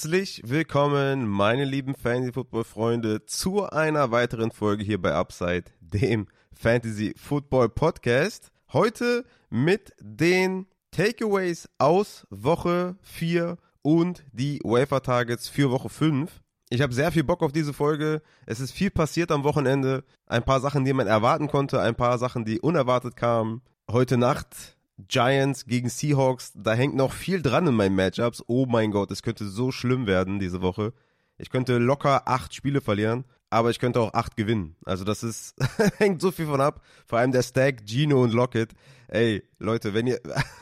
Herzlich willkommen, meine lieben Fantasy-Football-Freunde, zu einer weiteren Folge hier bei Upside, dem Fantasy-Football-Podcast. Heute mit den Takeaways aus Woche 4 und die Wafer-Targets für Woche 5. Ich habe sehr viel Bock auf diese Folge. Es ist viel passiert am Wochenende. Ein paar Sachen, die man erwarten konnte, ein paar Sachen, die unerwartet kamen. Heute Nacht Giants gegen Seahawks, da hängt noch viel dran in meinen Matchups. Oh mein Gott, es könnte so schlimm werden diese Woche. Ich könnte locker acht Spiele verlieren, aber ich könnte auch acht gewinnen. Also das ist, hängt so viel von ab. Vor allem der Stack, Gino und Lockett. Ey, Leute, wenn ihr,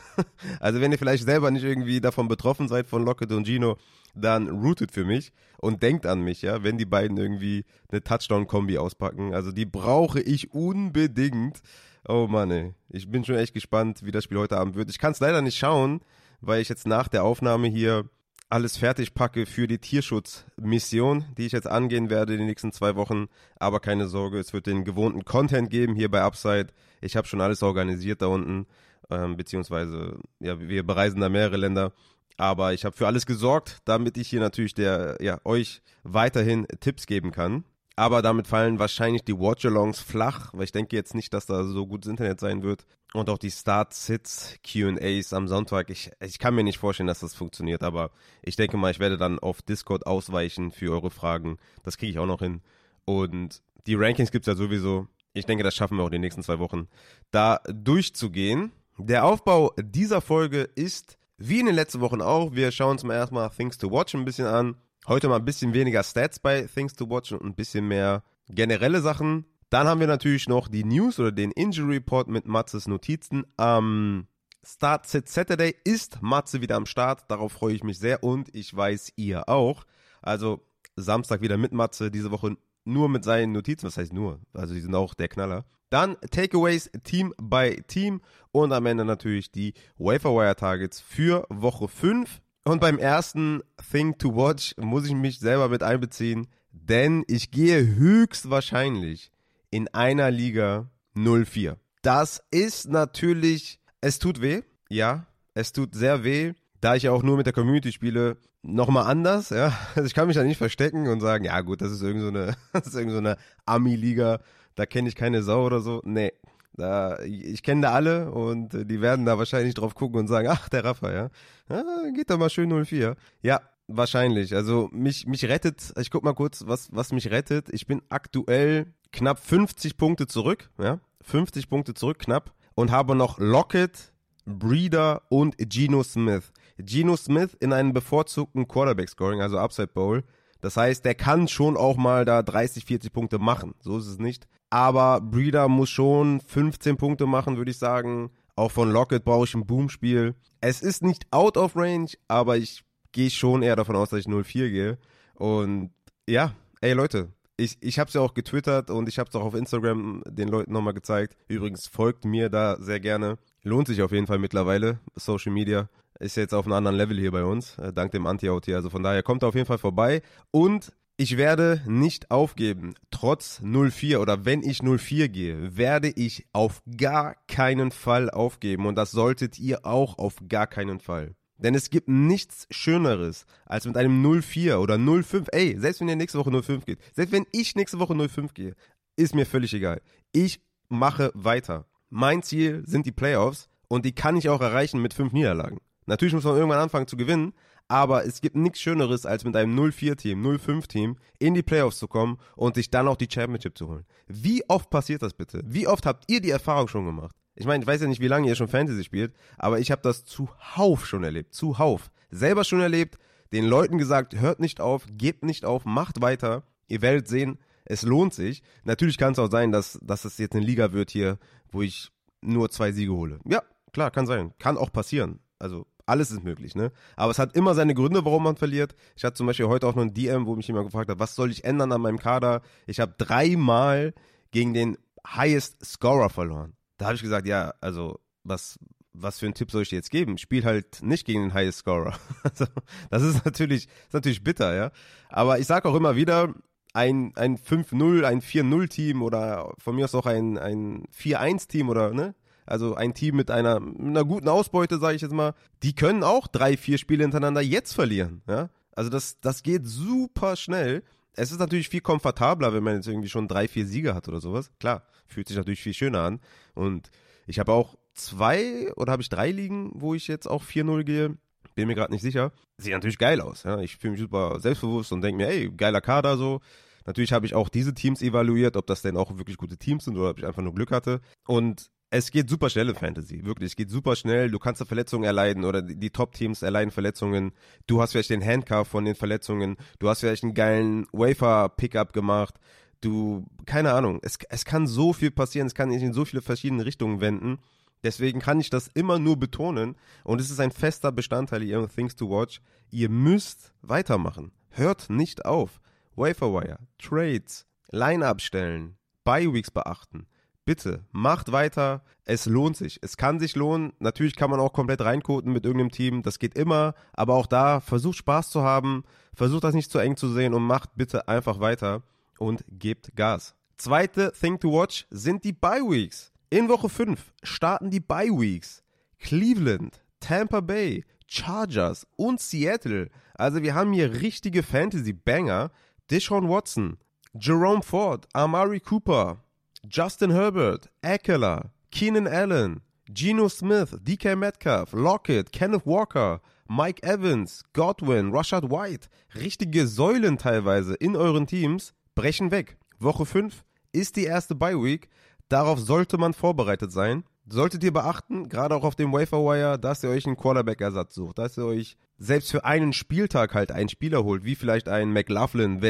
also wenn ihr vielleicht selber nicht irgendwie davon betroffen seid von Lockett und Gino, dann rootet für mich und denkt an mich, ja, wenn die beiden irgendwie eine Touchdown-Kombi auspacken. Also die brauche ich unbedingt. Oh Mann, ey. Ich bin schon echt gespannt, wie das Spiel heute Abend wird. Ich kann es leider nicht schauen, weil ich jetzt nach der Aufnahme hier alles fertig packe für die Tierschutzmission, die ich jetzt angehen werde in den nächsten zwei Wochen. Aber keine Sorge, es wird den gewohnten Content geben hier bei Upside. Ich habe schon alles organisiert da unten, ähm, beziehungsweise ja, wir bereisen da mehrere Länder. Aber ich habe für alles gesorgt, damit ich hier natürlich der, ja, euch weiterhin Tipps geben kann. Aber damit fallen wahrscheinlich die Watch-Alongs flach, weil ich denke jetzt nicht, dass da so gutes Internet sein wird. Und auch die Start-Sits, QAs am Sonntag. Ich, ich kann mir nicht vorstellen, dass das funktioniert, aber ich denke mal, ich werde dann auf Discord ausweichen für eure Fragen. Das kriege ich auch noch hin. Und die Rankings gibt es ja sowieso. Ich denke, das schaffen wir auch in den nächsten zwei Wochen, da durchzugehen. Der Aufbau dieser Folge ist, wie in den letzten Wochen auch, wir schauen uns mal erstmal Things to Watch ein bisschen an. Heute mal ein bisschen weniger Stats bei Things to Watch und ein bisschen mehr generelle Sachen. Dann haben wir natürlich noch die News oder den Injury Report mit Matzes Notizen. Am Start Sit Saturday ist Matze wieder am Start. Darauf freue ich mich sehr und ich weiß ihr auch. Also Samstag wieder mit Matze, diese Woche nur mit seinen Notizen. Was heißt nur? Also die sind auch der Knaller. Dann Takeaways Team by Team und am Ende natürlich die Waferwire Targets für Woche 5. Und beim ersten Thing to Watch muss ich mich selber mit einbeziehen, denn ich gehe höchstwahrscheinlich in einer Liga 0-4. Das ist natürlich, es tut weh, ja, es tut sehr weh, da ich auch nur mit der Community spiele, nochmal anders, ja. Also ich kann mich da nicht verstecken und sagen, ja gut, das ist irgend so irgend so eine Ami-Liga, da kenne ich keine Sau oder so. Nee, da, ich kenne da alle und äh, die werden da wahrscheinlich drauf gucken und sagen, ach, der Rafa, ja. ja geht doch mal schön 04. Ja, wahrscheinlich. Also mich, mich rettet, ich guck mal kurz, was, was mich rettet. Ich bin aktuell knapp 50 Punkte zurück, ja. 50 Punkte zurück, knapp. Und habe noch Lockett, Breeder und Geno Smith. Geno Smith in einem bevorzugten Quarterback-Scoring, also Upside Bowl. Das heißt, der kann schon auch mal da 30, 40 Punkte machen. So ist es nicht. Aber Breeder muss schon 15 Punkte machen, würde ich sagen. Auch von Lockett brauche ich ein Boom-Spiel. Es ist nicht out of range, aber ich gehe schon eher davon aus, dass ich 0-4 gehe. Und ja, ey Leute, ich, ich habe es ja auch getwittert und ich habe es auch auf Instagram den Leuten nochmal gezeigt. Übrigens folgt mir da sehr gerne. Lohnt sich auf jeden Fall mittlerweile. Social Media ist jetzt auf einem anderen Level hier bei uns, äh, dank dem Anti-Out hier. Also von daher kommt auf jeden Fall vorbei. Und ich werde nicht aufgeben. Trotz 04 oder wenn ich 04 gehe, werde ich auf gar keinen Fall aufgeben. Und das solltet ihr auch auf gar keinen Fall. Denn es gibt nichts Schöneres, als mit einem 04 oder 05. Ey, selbst wenn ihr nächste Woche 05 geht, selbst wenn ich nächste Woche 05 gehe, ist mir völlig egal. Ich mache weiter. Mein Ziel sind die Playoffs und die kann ich auch erreichen mit fünf Niederlagen. Natürlich muss man irgendwann anfangen zu gewinnen, aber es gibt nichts Schöneres, als mit einem 0-4-Team, 0-5-Team in die Playoffs zu kommen und sich dann auch die Championship zu holen. Wie oft passiert das bitte? Wie oft habt ihr die Erfahrung schon gemacht? Ich meine, ich weiß ja nicht, wie lange ihr schon Fantasy spielt, aber ich habe das zuhauf schon erlebt. Zuhauf. Selber schon erlebt, den Leuten gesagt, hört nicht auf, gebt nicht auf, macht weiter. Ihr werdet sehen, es lohnt sich. Natürlich kann es auch sein, dass, dass es jetzt eine Liga wird hier, wo ich nur zwei Siege hole. Ja, klar, kann sein. Kann auch passieren. Also alles ist möglich, ne? Aber es hat immer seine Gründe, warum man verliert. Ich hatte zum Beispiel heute auch noch ein DM, wo mich jemand gefragt hat, was soll ich ändern an meinem Kader? Ich habe dreimal gegen den Highest Scorer verloren. Da habe ich gesagt, ja, also was, was für einen Tipp soll ich dir jetzt geben? Spiel halt nicht gegen den Highest Scorer. Also, das ist natürlich, ist natürlich bitter, ja. Aber ich sage auch immer wieder, ein, ein 5-0, ein 4-0-Team oder von mir aus auch ein, ein 4-1-Team oder, ne? Also ein Team mit einer, mit einer guten Ausbeute, sage ich jetzt mal, die können auch drei, vier Spiele hintereinander jetzt verlieren. Ja? Also das, das geht super schnell. Es ist natürlich viel komfortabler, wenn man jetzt irgendwie schon drei, vier Siege hat oder sowas. Klar, fühlt sich natürlich viel schöner an. Und ich habe auch zwei oder habe ich drei Ligen, wo ich jetzt auch 4-0 gehe. Bin mir gerade nicht sicher. Sieht natürlich geil aus. Ja? Ich fühle mich super selbstbewusst und denke mir, ey, geiler Kader so. Natürlich habe ich auch diese Teams evaluiert, ob das denn auch wirklich gute Teams sind oder ob ich einfach nur Glück hatte. Und es geht super schnell in Fantasy, wirklich. Es geht super schnell. Du kannst da Verletzungen erleiden oder die, die Top-Teams erleiden Verletzungen. Du hast vielleicht den Handcuff von den Verletzungen. Du hast vielleicht einen geilen Wafer-Pickup gemacht. Du, keine Ahnung. Es, es kann so viel passieren. Es kann sich in so viele verschiedene Richtungen wenden. Deswegen kann ich das immer nur betonen und es ist ein fester Bestandteil ihrer Things to Watch. Ihr müsst weitermachen. Hört nicht auf. Waferwire, Trades, Line-Up stellen, Bye-Weeks beachten. Bitte, macht weiter. Es lohnt sich. Es kann sich lohnen. Natürlich kann man auch komplett reinkoten mit irgendeinem Team. Das geht immer. Aber auch da, versucht Spaß zu haben. Versucht das nicht zu eng zu sehen und macht bitte einfach weiter und gebt Gas. Zweite Thing to Watch sind die Bye Weeks. In Woche 5 starten die Bye Weeks. Cleveland, Tampa Bay, Chargers und Seattle. Also wir haben hier richtige Fantasy-Banger. Deshaun Watson, Jerome Ford, Amari Cooper, Justin Herbert, Eckler, Keenan Allen, Geno Smith, DK Metcalf, Lockett, Kenneth Walker, Mike Evans, Godwin, Rashad White, richtige Säulen teilweise in euren Teams, brechen weg. Woche 5 ist die erste Bye Week. Darauf sollte man vorbereitet sein. Solltet ihr beachten, gerade auch auf dem Waferwire, dass ihr euch einen Quarterback-Ersatz sucht, dass ihr euch selbst für einen Spieltag halt einen Spieler holt, wie vielleicht ein McLaughlin,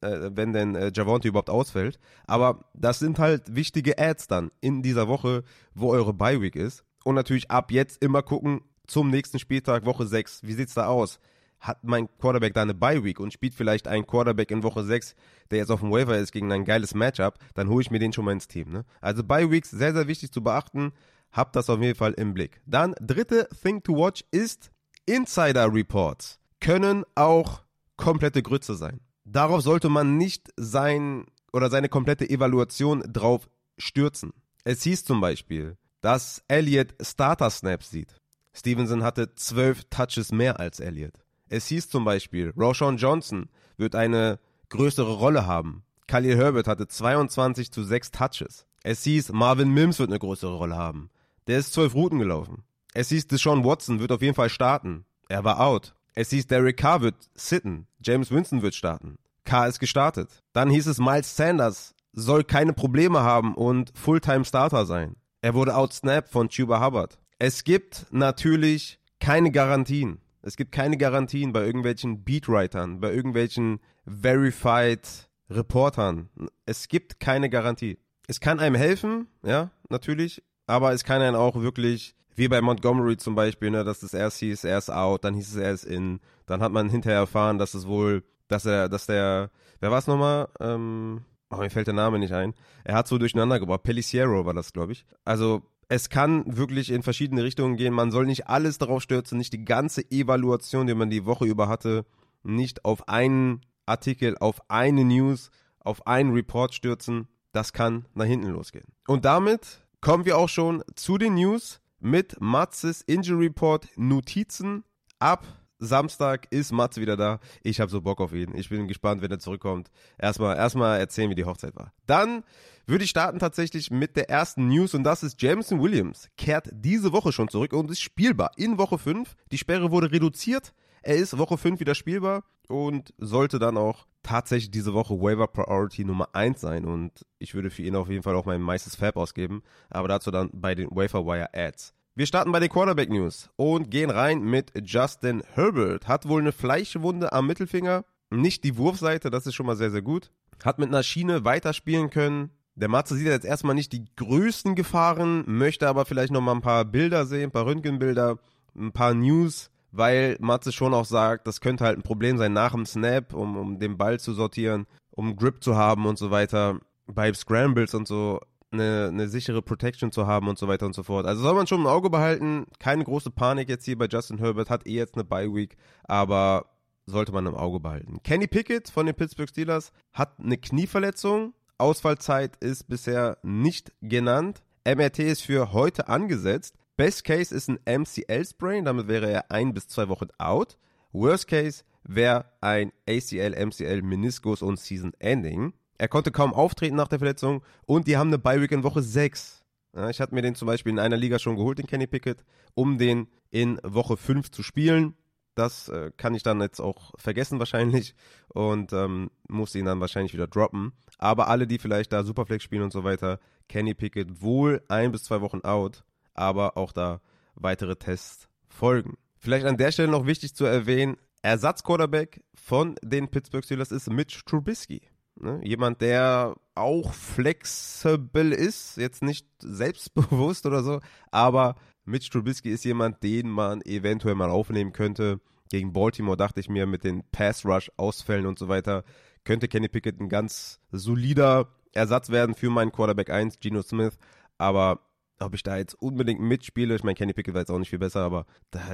äh, wenn denn äh, Javonte überhaupt ausfällt. Aber das sind halt wichtige Ads dann in dieser Woche, wo eure Bye-Week ist. Und natürlich ab jetzt immer gucken zum nächsten Spieltag, Woche 6. Wie sieht's da aus? hat mein Quarterback da eine Bye-Week und spielt vielleicht einen Quarterback in Woche 6, der jetzt auf dem Waiver ist gegen ein geiles Matchup, dann hole ich mir den schon mal ins Team. Ne? Also Bye-Weeks, sehr, sehr wichtig zu beachten. Habt das auf jeden Fall im Blick. Dann, dritte Thing to watch ist Insider Reports. Können auch komplette Grütze sein. Darauf sollte man nicht sein oder seine komplette Evaluation drauf stürzen. Es hieß zum Beispiel, dass Elliott Starter Snaps sieht. Stevenson hatte zwölf Touches mehr als Elliott. Es hieß zum Beispiel, Roshan Johnson wird eine größere Rolle haben. Khalil Herbert hatte 22 zu 6 Touches. Es hieß, Marvin Mims wird eine größere Rolle haben. Der ist 12 Routen gelaufen. Es hieß, Deshaun Watson wird auf jeden Fall starten. Er war out. Es hieß, Derek Carr wird sitten. James Winston wird starten. Carr ist gestartet. Dann hieß es, Miles Sanders soll keine Probleme haben und Fulltime-Starter sein. Er wurde outsnapped von Tuba Hubbard. Es gibt natürlich keine Garantien. Es gibt keine Garantien bei irgendwelchen Beatwritern, bei irgendwelchen Verified Reportern. Es gibt keine Garantie. Es kann einem helfen, ja, natürlich, aber es kann einen auch wirklich, wie bei Montgomery zum Beispiel, ne, dass es erst hieß, er ist out, dann hieß es, er ist in, dann hat man hinterher erfahren, dass es wohl, dass er, dass der, wer war es nochmal? Ähm, oh, mir fällt der Name nicht ein. Er hat so durcheinander gebracht. Peliciero war das, glaube ich. Also es kann wirklich in verschiedene Richtungen gehen. Man soll nicht alles darauf stürzen, nicht die ganze Evaluation, die man die Woche über hatte, nicht auf einen Artikel, auf eine News, auf einen Report stürzen. Das kann nach hinten losgehen. Und damit kommen wir auch schon zu den News mit Matzes Injury Report Notizen. Ab Samstag ist Matze wieder da. Ich habe so Bock auf ihn. Ich bin gespannt, wenn er zurückkommt. Erstmal, erstmal erzählen, wie die Hochzeit war. Dann würde ich starten tatsächlich mit der ersten News und das ist Jameson Williams kehrt diese Woche schon zurück und ist spielbar in Woche 5. Die Sperre wurde reduziert. Er ist Woche 5 wieder spielbar und sollte dann auch tatsächlich diese Woche Waiver Priority Nummer 1 sein und ich würde für ihn auf jeden Fall auch mein meistes Fab ausgeben, aber dazu dann bei den Waiver Wire Ads. Wir starten bei den Quarterback News und gehen rein mit Justin Herbert. Hat wohl eine Fleischwunde am Mittelfinger, nicht die Wurfseite, das ist schon mal sehr, sehr gut. Hat mit einer Schiene weiterspielen können, der Matze sieht jetzt erstmal nicht die größten Gefahren, möchte aber vielleicht noch mal ein paar Bilder sehen, ein paar Röntgenbilder, ein paar News, weil Matze schon auch sagt, das könnte halt ein Problem sein nach dem Snap, um, um den Ball zu sortieren, um Grip zu haben und so weiter. Bei Scrambles und so eine, eine sichere Protection zu haben und so weiter und so fort. Also soll man schon im Auge behalten. Keine große Panik jetzt hier bei Justin Herbert, hat eh jetzt eine Bye Week, aber sollte man im Auge behalten. Kenny Pickett von den Pittsburgh Steelers hat eine Knieverletzung, Ausfallzeit ist bisher nicht genannt. MRT ist für heute angesetzt. Best Case ist ein MCL-Sprain, damit wäre er ein bis zwei Wochen out. Worst Case wäre ein ACL, MCL, Meniskus und Season Ending. Er konnte kaum auftreten nach der Verletzung und die haben eine Bye-Week in Woche 6. Ja, ich hatte mir den zum Beispiel in einer Liga schon geholt, den Kenny Pickett, um den in Woche 5 zu spielen. Das äh, kann ich dann jetzt auch vergessen wahrscheinlich und ähm, muss ihn dann wahrscheinlich wieder droppen. Aber alle, die vielleicht da Superflex spielen und so weiter, Kenny Pickett wohl ein bis zwei Wochen out, aber auch da weitere Tests folgen. Vielleicht an der Stelle noch wichtig zu erwähnen, Ersatzquarterback von den Pittsburgh Steelers ist Mitch Trubisky. Ne? Jemand, der auch flexibel ist, jetzt nicht selbstbewusst oder so, aber Mitch Trubisky ist jemand, den man eventuell mal aufnehmen könnte. Gegen Baltimore dachte ich mir mit den Pass-Rush-Ausfällen und so weiter, könnte Kenny Pickett ein ganz solider Ersatz werden für meinen Quarterback 1, Geno Smith. Aber ob ich da jetzt unbedingt mitspiele, ich meine, Kenny Pickett war jetzt auch nicht viel besser, aber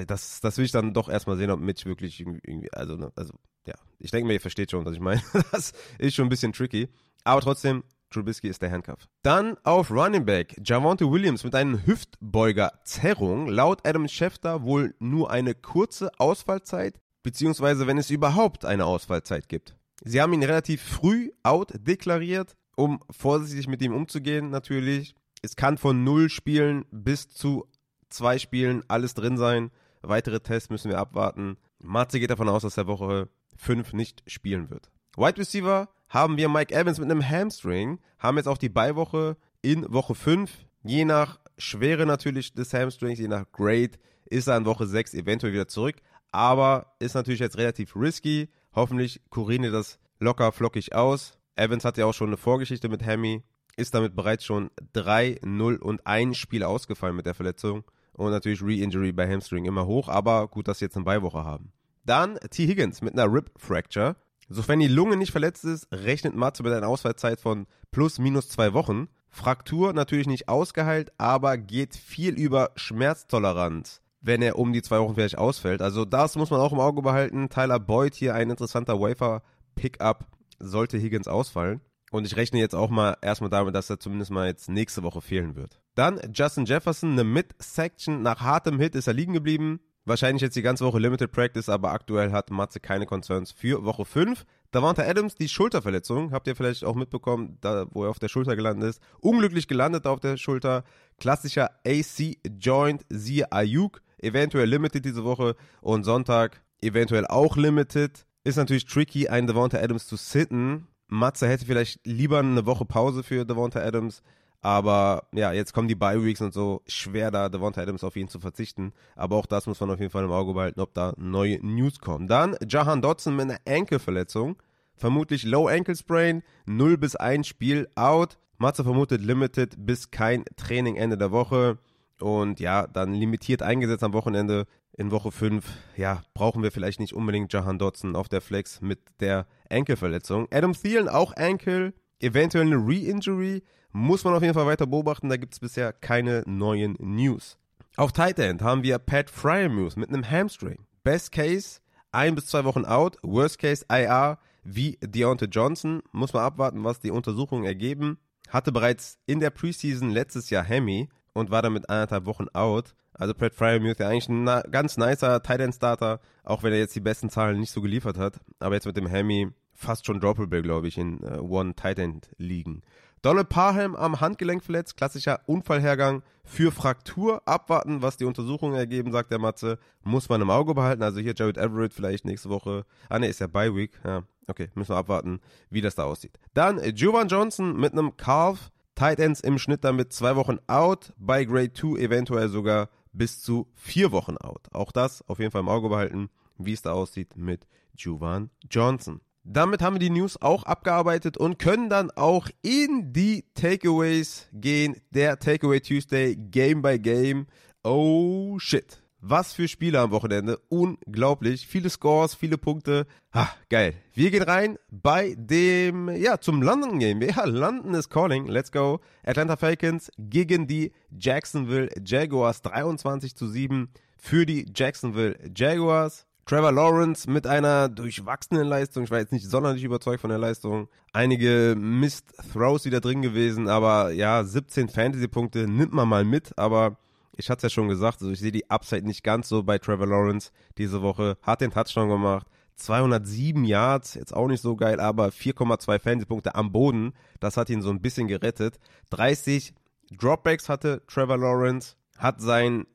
das, das will ich dann doch erstmal sehen, ob Mitch wirklich irgendwie, also, ne, also ja, ich denke mir, ihr versteht schon, was ich meine. Das ist schon ein bisschen tricky. Aber trotzdem, Trubisky ist der Handcuff. Dann auf Running Back, Javonte Williams mit einer Hüftbeuger-Zerrung. Laut Adam Schefter wohl nur eine kurze Ausfallzeit, beziehungsweise wenn es überhaupt eine Ausfallzeit gibt. Sie haben ihn relativ früh out deklariert, um vorsichtig mit ihm umzugehen natürlich. Es kann von null Spielen bis zu zwei Spielen alles drin sein. Weitere Tests müssen wir abwarten. Matze geht davon aus, dass er Woche 5 nicht spielen wird. Wide Receiver haben wir Mike Evans mit einem Hamstring, haben jetzt auch die Beiwoche in Woche 5. Je nach Schwere natürlich des Hamstrings, je nach Grade, ist er in Woche 6 eventuell wieder zurück. Aber ist natürlich jetzt relativ risky. Hoffentlich kurieren das locker flockig aus. Evans hat ja auch schon eine Vorgeschichte mit Hammy. Ist damit bereits schon 3, 0 und 1 Spiel ausgefallen mit der Verletzung. Und natürlich Re-Injury bei Hamstring immer hoch. Aber gut, dass sie jetzt eine Beiwoche haben. Dann T. Higgins mit einer Rib Fracture. Sofern die Lunge nicht verletzt ist, rechnet Matze mit einer Ausfallzeit von plus minus zwei Wochen. Fraktur natürlich nicht ausgeheilt, aber geht viel über Schmerztoleranz, wenn er um die zwei Wochen vielleicht ausfällt. Also das muss man auch im Auge behalten. Tyler Boyd hier ein interessanter Wafer-Pickup, sollte Higgins ausfallen. Und ich rechne jetzt auch mal erstmal damit, dass er zumindest mal jetzt nächste Woche fehlen wird. Dann Justin Jefferson, eine Mid-Section. Nach hartem Hit ist er liegen geblieben. Wahrscheinlich jetzt die ganze Woche Limited Practice, aber aktuell hat Matze keine Concerns für Woche 5. Davante Adams, die Schulterverletzung, habt ihr vielleicht auch mitbekommen, da, wo er auf der Schulter gelandet ist. Unglücklich gelandet auf der Schulter. Klassischer AC-Joint, siehe Ayuk. Eventuell Limited diese Woche und Sonntag eventuell auch Limited. Ist natürlich tricky, einen Davante Adams zu sitten. Matze hätte vielleicht lieber eine Woche Pause für Davante Adams. Aber ja, jetzt kommen die Bye Weeks und so. Schwer da Devonta Adams auf ihn zu verzichten. Aber auch das muss man auf jeden Fall im Auge behalten, ob da neue News kommen. Dann Jahan Dotson mit einer Enkelverletzung. Vermutlich Low Ankle Sprain. 0 bis 1 Spiel out. Matze vermutet Limited bis kein Training Ende der Woche. Und ja, dann limitiert eingesetzt am Wochenende. In Woche 5, ja, brauchen wir vielleicht nicht unbedingt Jahan Dotson auf der Flex mit der Enkelverletzung. Adam Thielen auch Enkel. Eventuell eine Re-Injury. Muss man auf jeden Fall weiter beobachten, da gibt es bisher keine neuen News. Auf Tight End haben wir Pat Fryermuth mit einem Hamstring. Best Case, ein bis zwei Wochen out. Worst Case, IR wie Deontay Johnson. Muss man abwarten, was die Untersuchungen ergeben. Hatte bereits in der Preseason letztes Jahr Hemi und war damit anderthalb Wochen out. Also Pat Fryermuth ja eigentlich ein ganz nicer Tight Starter, auch wenn er jetzt die besten Zahlen nicht so geliefert hat. Aber jetzt mit dem Hemi fast schon droppable, glaube ich, in uh, One Tight End liegen. Donald Parham am Handgelenk verletzt, klassischer Unfallhergang für Fraktur. Abwarten, was die Untersuchungen ergeben, sagt der Matze. Muss man im Auge behalten. Also hier Jared Everett vielleicht nächste Woche. Ah ne, ist ja Bye Week. Ja, okay, müssen wir abwarten, wie das da aussieht. Dann Jovan Johnson mit einem Calf. Tight Ends im Schnitt damit zwei Wochen out. Bei Grade 2 eventuell sogar bis zu vier Wochen out. Auch das auf jeden Fall im Auge behalten, wie es da aussieht mit Jovan Johnson. Damit haben wir die News auch abgearbeitet und können dann auch in die Takeaways gehen. Der Takeaway Tuesday, Game by Game. Oh shit. Was für Spiele am Wochenende. Unglaublich. Viele Scores, viele Punkte. Ha, geil. Wir gehen rein bei dem, ja, zum London Game. Ja, London is calling. Let's go. Atlanta Falcons gegen die Jacksonville Jaguars. 23 zu 7 für die Jacksonville Jaguars. Trevor Lawrence mit einer durchwachsenen Leistung. Ich war jetzt nicht sonderlich überzeugt von der Leistung. Einige Mist-Throws wieder drin gewesen, aber ja, 17 Fantasy-Punkte nimmt man mal mit, aber ich hatte es ja schon gesagt, also ich sehe die Upside nicht ganz so bei Trevor Lawrence diese Woche. Hat den Touchdown gemacht. 207 Yards, jetzt auch nicht so geil, aber 4,2 Fantasy-Punkte am Boden. Das hat ihn so ein bisschen gerettet. 30 Dropbacks hatte Trevor Lawrence, hat sein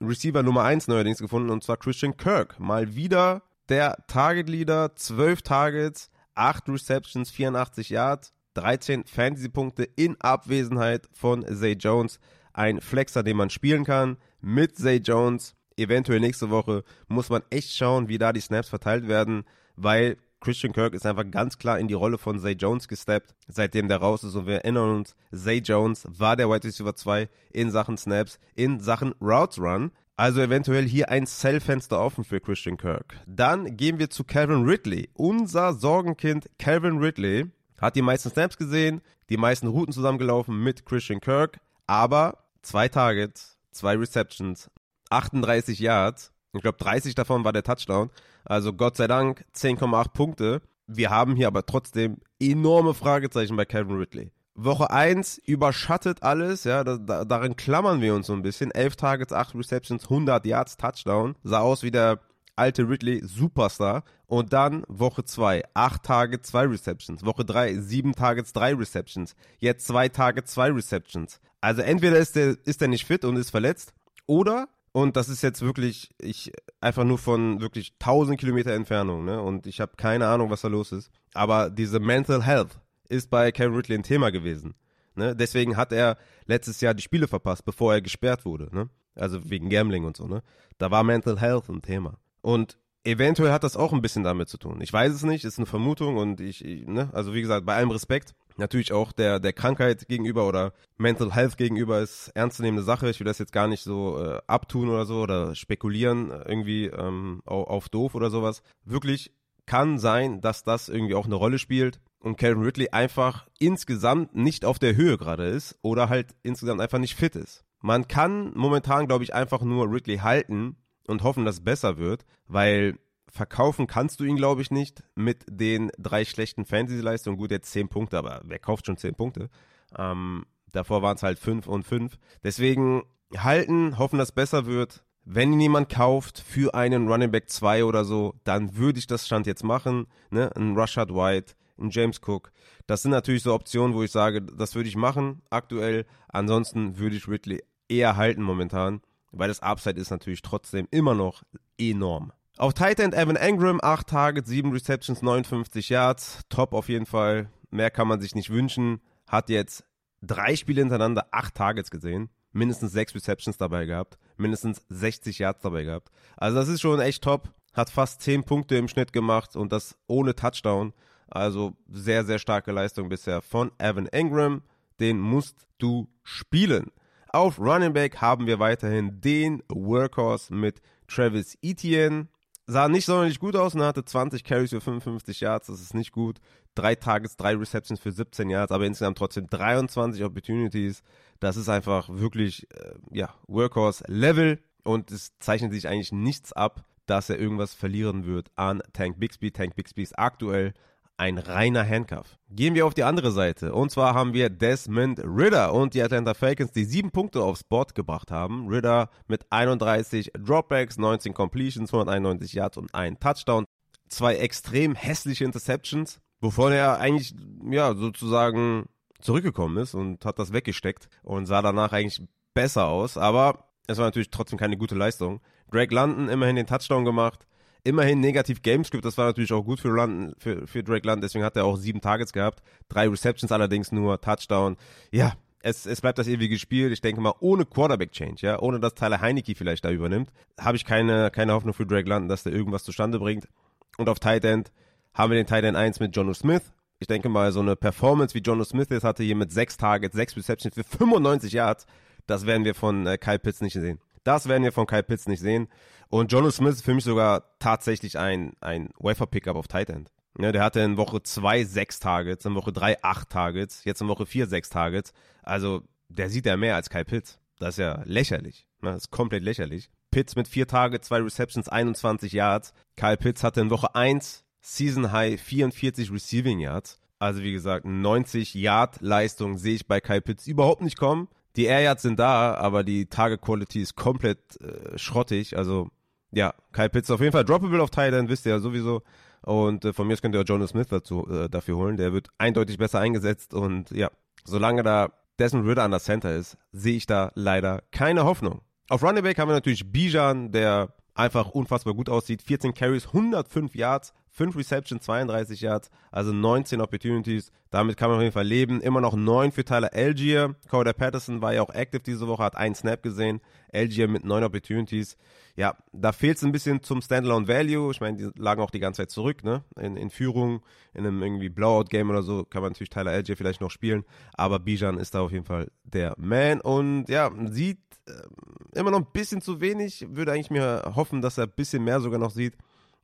Receiver Nummer 1 neuerdings gefunden und zwar Christian Kirk. Mal wieder der Target Leader, 12 Targets, 8 Receptions, 84 Yards, 13 Fantasy-Punkte in Abwesenheit von Zay Jones. Ein Flexer, den man spielen kann mit Zay Jones. Eventuell nächste Woche muss man echt schauen, wie da die Snaps verteilt werden, weil Christian Kirk ist einfach ganz klar in die Rolle von Zay Jones gesteppt, seitdem der raus ist. Und wir erinnern uns, Zay Jones war der Wide Receiver 2 in Sachen Snaps, in Sachen Routes Run. Also eventuell hier ein Sell-Fenster offen für Christian Kirk. Dann gehen wir zu Calvin Ridley. Unser Sorgenkind Calvin Ridley hat die meisten Snaps gesehen, die meisten Routen zusammengelaufen mit Christian Kirk, aber zwei Targets, zwei Receptions, 38 Yards. Ich glaube, 30 davon war der Touchdown. Also Gott sei Dank 10,8 Punkte. Wir haben hier aber trotzdem enorme Fragezeichen bei Calvin Ridley. Woche 1 überschattet alles, ja, da, da, darin klammern wir uns so ein bisschen. 11 Targets, 8 Receptions, 100 Yards, Touchdown. Sah aus wie der alte Ridley, Superstar. Und dann Woche 2, 8 Targets, 2 Receptions. Woche 3, 7 Targets, 3 Receptions. Jetzt 2 Targets, 2 Receptions. Also entweder ist der, ist der nicht fit und ist verletzt, oder und das ist jetzt wirklich, ich einfach nur von wirklich 1000 Kilometer Entfernung, ne? Und ich habe keine Ahnung, was da los ist. Aber diese Mental Health ist bei Kevin Ridley ein Thema gewesen. Ne? Deswegen hat er letztes Jahr die Spiele verpasst, bevor er gesperrt wurde. Ne? Also wegen Gambling und so. Ne? Da war Mental Health ein Thema. Und eventuell hat das auch ein bisschen damit zu tun. Ich weiß es nicht, ist eine Vermutung und ich, ich ne? also wie gesagt, bei allem Respekt, natürlich auch der, der Krankheit gegenüber oder Mental Health gegenüber ist ernstzunehmende Sache. Ich will das jetzt gar nicht so äh, abtun oder so oder spekulieren irgendwie ähm, auf, auf doof oder sowas. Wirklich kann sein, dass das irgendwie auch eine Rolle spielt und Calvin Ridley einfach insgesamt nicht auf der Höhe gerade ist oder halt insgesamt einfach nicht fit ist. Man kann momentan, glaube ich, einfach nur Ridley halten und hoffen, dass es besser wird, weil verkaufen kannst du ihn, glaube ich, nicht mit den drei schlechten Fantasy-Leistungen. Gut, jetzt zehn Punkte, aber wer kauft schon zehn Punkte? Ähm, davor waren es halt fünf und fünf. Deswegen halten, hoffen, dass es besser wird. Wenn ihn jemand kauft für einen Running Back 2 oder so, dann würde ich das Stand jetzt machen. Ne? Ein Rushard White, ein James Cook. Das sind natürlich so Optionen, wo ich sage, das würde ich machen aktuell. Ansonsten würde ich Ridley eher halten momentan, weil das Upside ist natürlich trotzdem immer noch enorm. Auf Tight End Evan Engram, 8 Targets, 7 Receptions, 59 Yards. Top auf jeden Fall. Mehr kann man sich nicht wünschen. Hat jetzt drei Spiele hintereinander 8 Targets gesehen. Mindestens 6 Receptions dabei gehabt. Mindestens 60 Yards dabei gehabt. Also das ist schon echt top. Hat fast 10 Punkte im Schnitt gemacht und das ohne Touchdown. Also sehr, sehr starke Leistung bisher von Evan Engram. Den musst du spielen. Auf Running Back haben wir weiterhin den Workhorse mit Travis Etienne sah nicht sonderlich gut aus und hatte 20 Carries für 55 Yards, das ist nicht gut. Drei Targets, drei Receptions für 17 Yards, aber insgesamt trotzdem 23 Opportunities. Das ist einfach wirklich, äh, ja, Workhorse-Level und es zeichnet sich eigentlich nichts ab, dass er irgendwas verlieren wird an Tank Bixby. Tank Bixby ist aktuell ein reiner Handcuff. Gehen wir auf die andere Seite. Und zwar haben wir Desmond Ritter und die Atlanta Falcons, die sieben Punkte aufs Board gebracht haben. Ritter mit 31 Dropbacks, 19 Completions, 191 Yards und ein Touchdown. Zwei extrem hässliche Interceptions, wovon er eigentlich, ja, sozusagen zurückgekommen ist und hat das weggesteckt und sah danach eigentlich besser aus. Aber es war natürlich trotzdem keine gute Leistung. Greg London immerhin den Touchdown gemacht immerhin negativ Gamescript, das war natürlich auch gut für, London, für, für Drake London, deswegen hat er auch sieben Targets gehabt, drei Receptions allerdings nur, Touchdown. Ja, es, es bleibt das ewige Spiel. Ich denke mal, ohne Quarterback-Change, ja, ohne dass Tyler Heineke vielleicht da übernimmt, habe ich keine, keine Hoffnung für Drake London, dass der irgendwas zustande bringt. Und auf Tight End haben wir den Tight End 1 mit Jono Smith. Ich denke mal, so eine Performance wie Jono Smith ist, hatte hier mit sechs Targets, sechs Receptions für 95 Yards. Das werden wir von äh, Kyle Pitts nicht sehen. Das werden wir von Kyle Pitts nicht sehen. Und Jono Smith ist für mich sogar tatsächlich ein, ein Wafer-Pickup auf Tight End. Ja, der hatte in Woche 2 6 Targets, in Woche 3 8 Targets, jetzt in Woche 4 6 Targets. Also, der sieht ja mehr als Kyle Pitts. Das ist ja lächerlich. Ne? Das ist komplett lächerlich. Pitts mit vier Tage, zwei Receptions, 21 Yards. Kyle Pitts hatte in Woche 1 Season High 44 Receiving Yards. Also wie gesagt, 90 Yard Leistung sehe ich bei Kyle Pitts überhaupt nicht kommen. Die Air Yards sind da, aber die Target Quality ist komplett äh, schrottig. Also ja, Kyle Pitts auf jeden Fall droppable auf Tight wisst ihr ja sowieso. Und äh, von mir aus könnt ihr auch Jonas Smith dazu, äh, dafür holen. Der wird eindeutig besser eingesetzt. Und ja, solange da Desmond Ritter an der Center ist, sehe ich da leider keine Hoffnung. Auf Running Back haben wir natürlich Bijan, der einfach unfassbar gut aussieht. 14 Carries, 105 Yards, 5 Receptions, 32 Yards, also 19 Opportunities. Damit kann man auf jeden Fall leben. Immer noch 9 für Tyler Algier. Corder Patterson war ja auch active diese Woche, hat einen Snap gesehen. Algier mit 9 Opportunities. Ja, da fehlt es ein bisschen zum Standalone Value. Ich meine, die lagen auch die ganze Zeit zurück, ne? In, in Führung, in einem irgendwie Blowout-Game oder so, kann man natürlich Tyler Algier vielleicht noch spielen. Aber Bijan ist da auf jeden Fall der Man. Und ja, sieht äh, immer noch ein bisschen zu wenig. Würde eigentlich mir hoffen, dass er ein bisschen mehr sogar noch sieht.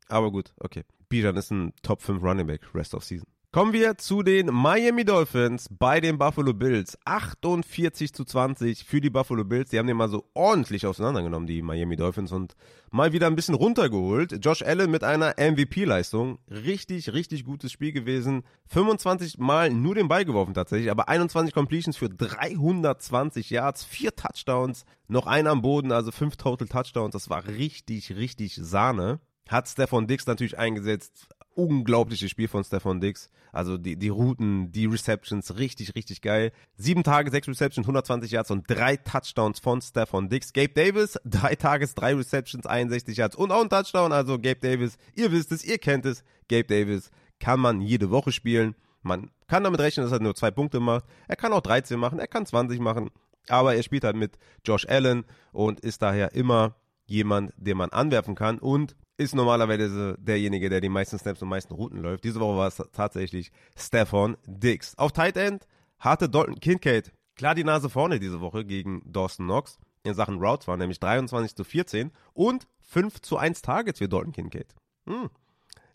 Aber gut, okay. Bijan ist ein Top 5 Running Back, Rest of Season. Kommen wir zu den Miami Dolphins bei den Buffalo Bills. 48 zu 20 für die Buffalo Bills. Die haben den mal so ordentlich auseinandergenommen, die Miami Dolphins, und mal wieder ein bisschen runtergeholt. Josh Allen mit einer MVP-Leistung. Richtig, richtig gutes Spiel gewesen. 25 Mal nur den Ball geworfen tatsächlich, aber 21 Completions für 320 Yards, 4 Touchdowns, noch einer am Boden, also 5 Total Touchdowns. Das war richtig, richtig Sahne hat Stefan Dix natürlich eingesetzt. Unglaubliches Spiel von Stefan Dix. Also die, die Routen, die Receptions, richtig, richtig geil. Sieben Tage, sechs Receptions, 120 Yards und drei Touchdowns von Stefan Dix. Gabe Davis, drei Tages, drei Receptions, 61 Yards und auch ein Touchdown. Also Gabe Davis, ihr wisst es, ihr kennt es. Gabe Davis kann man jede Woche spielen. Man kann damit rechnen, dass er nur zwei Punkte macht. Er kann auch 13 machen, er kann 20 machen. Aber er spielt halt mit Josh Allen und ist daher immer jemand, den man anwerfen kann. Und ist normalerweise derjenige, der die meisten Snaps und meisten Routen läuft. Diese Woche war es tatsächlich Stefan Diggs. Auf Tight End hatte Dalton Kincaid klar die Nase vorne diese Woche gegen Dawson Knox in Sachen Routes war, nämlich 23 zu 14 und 5 zu 1 Targets für Dalton Kincaid. Hm.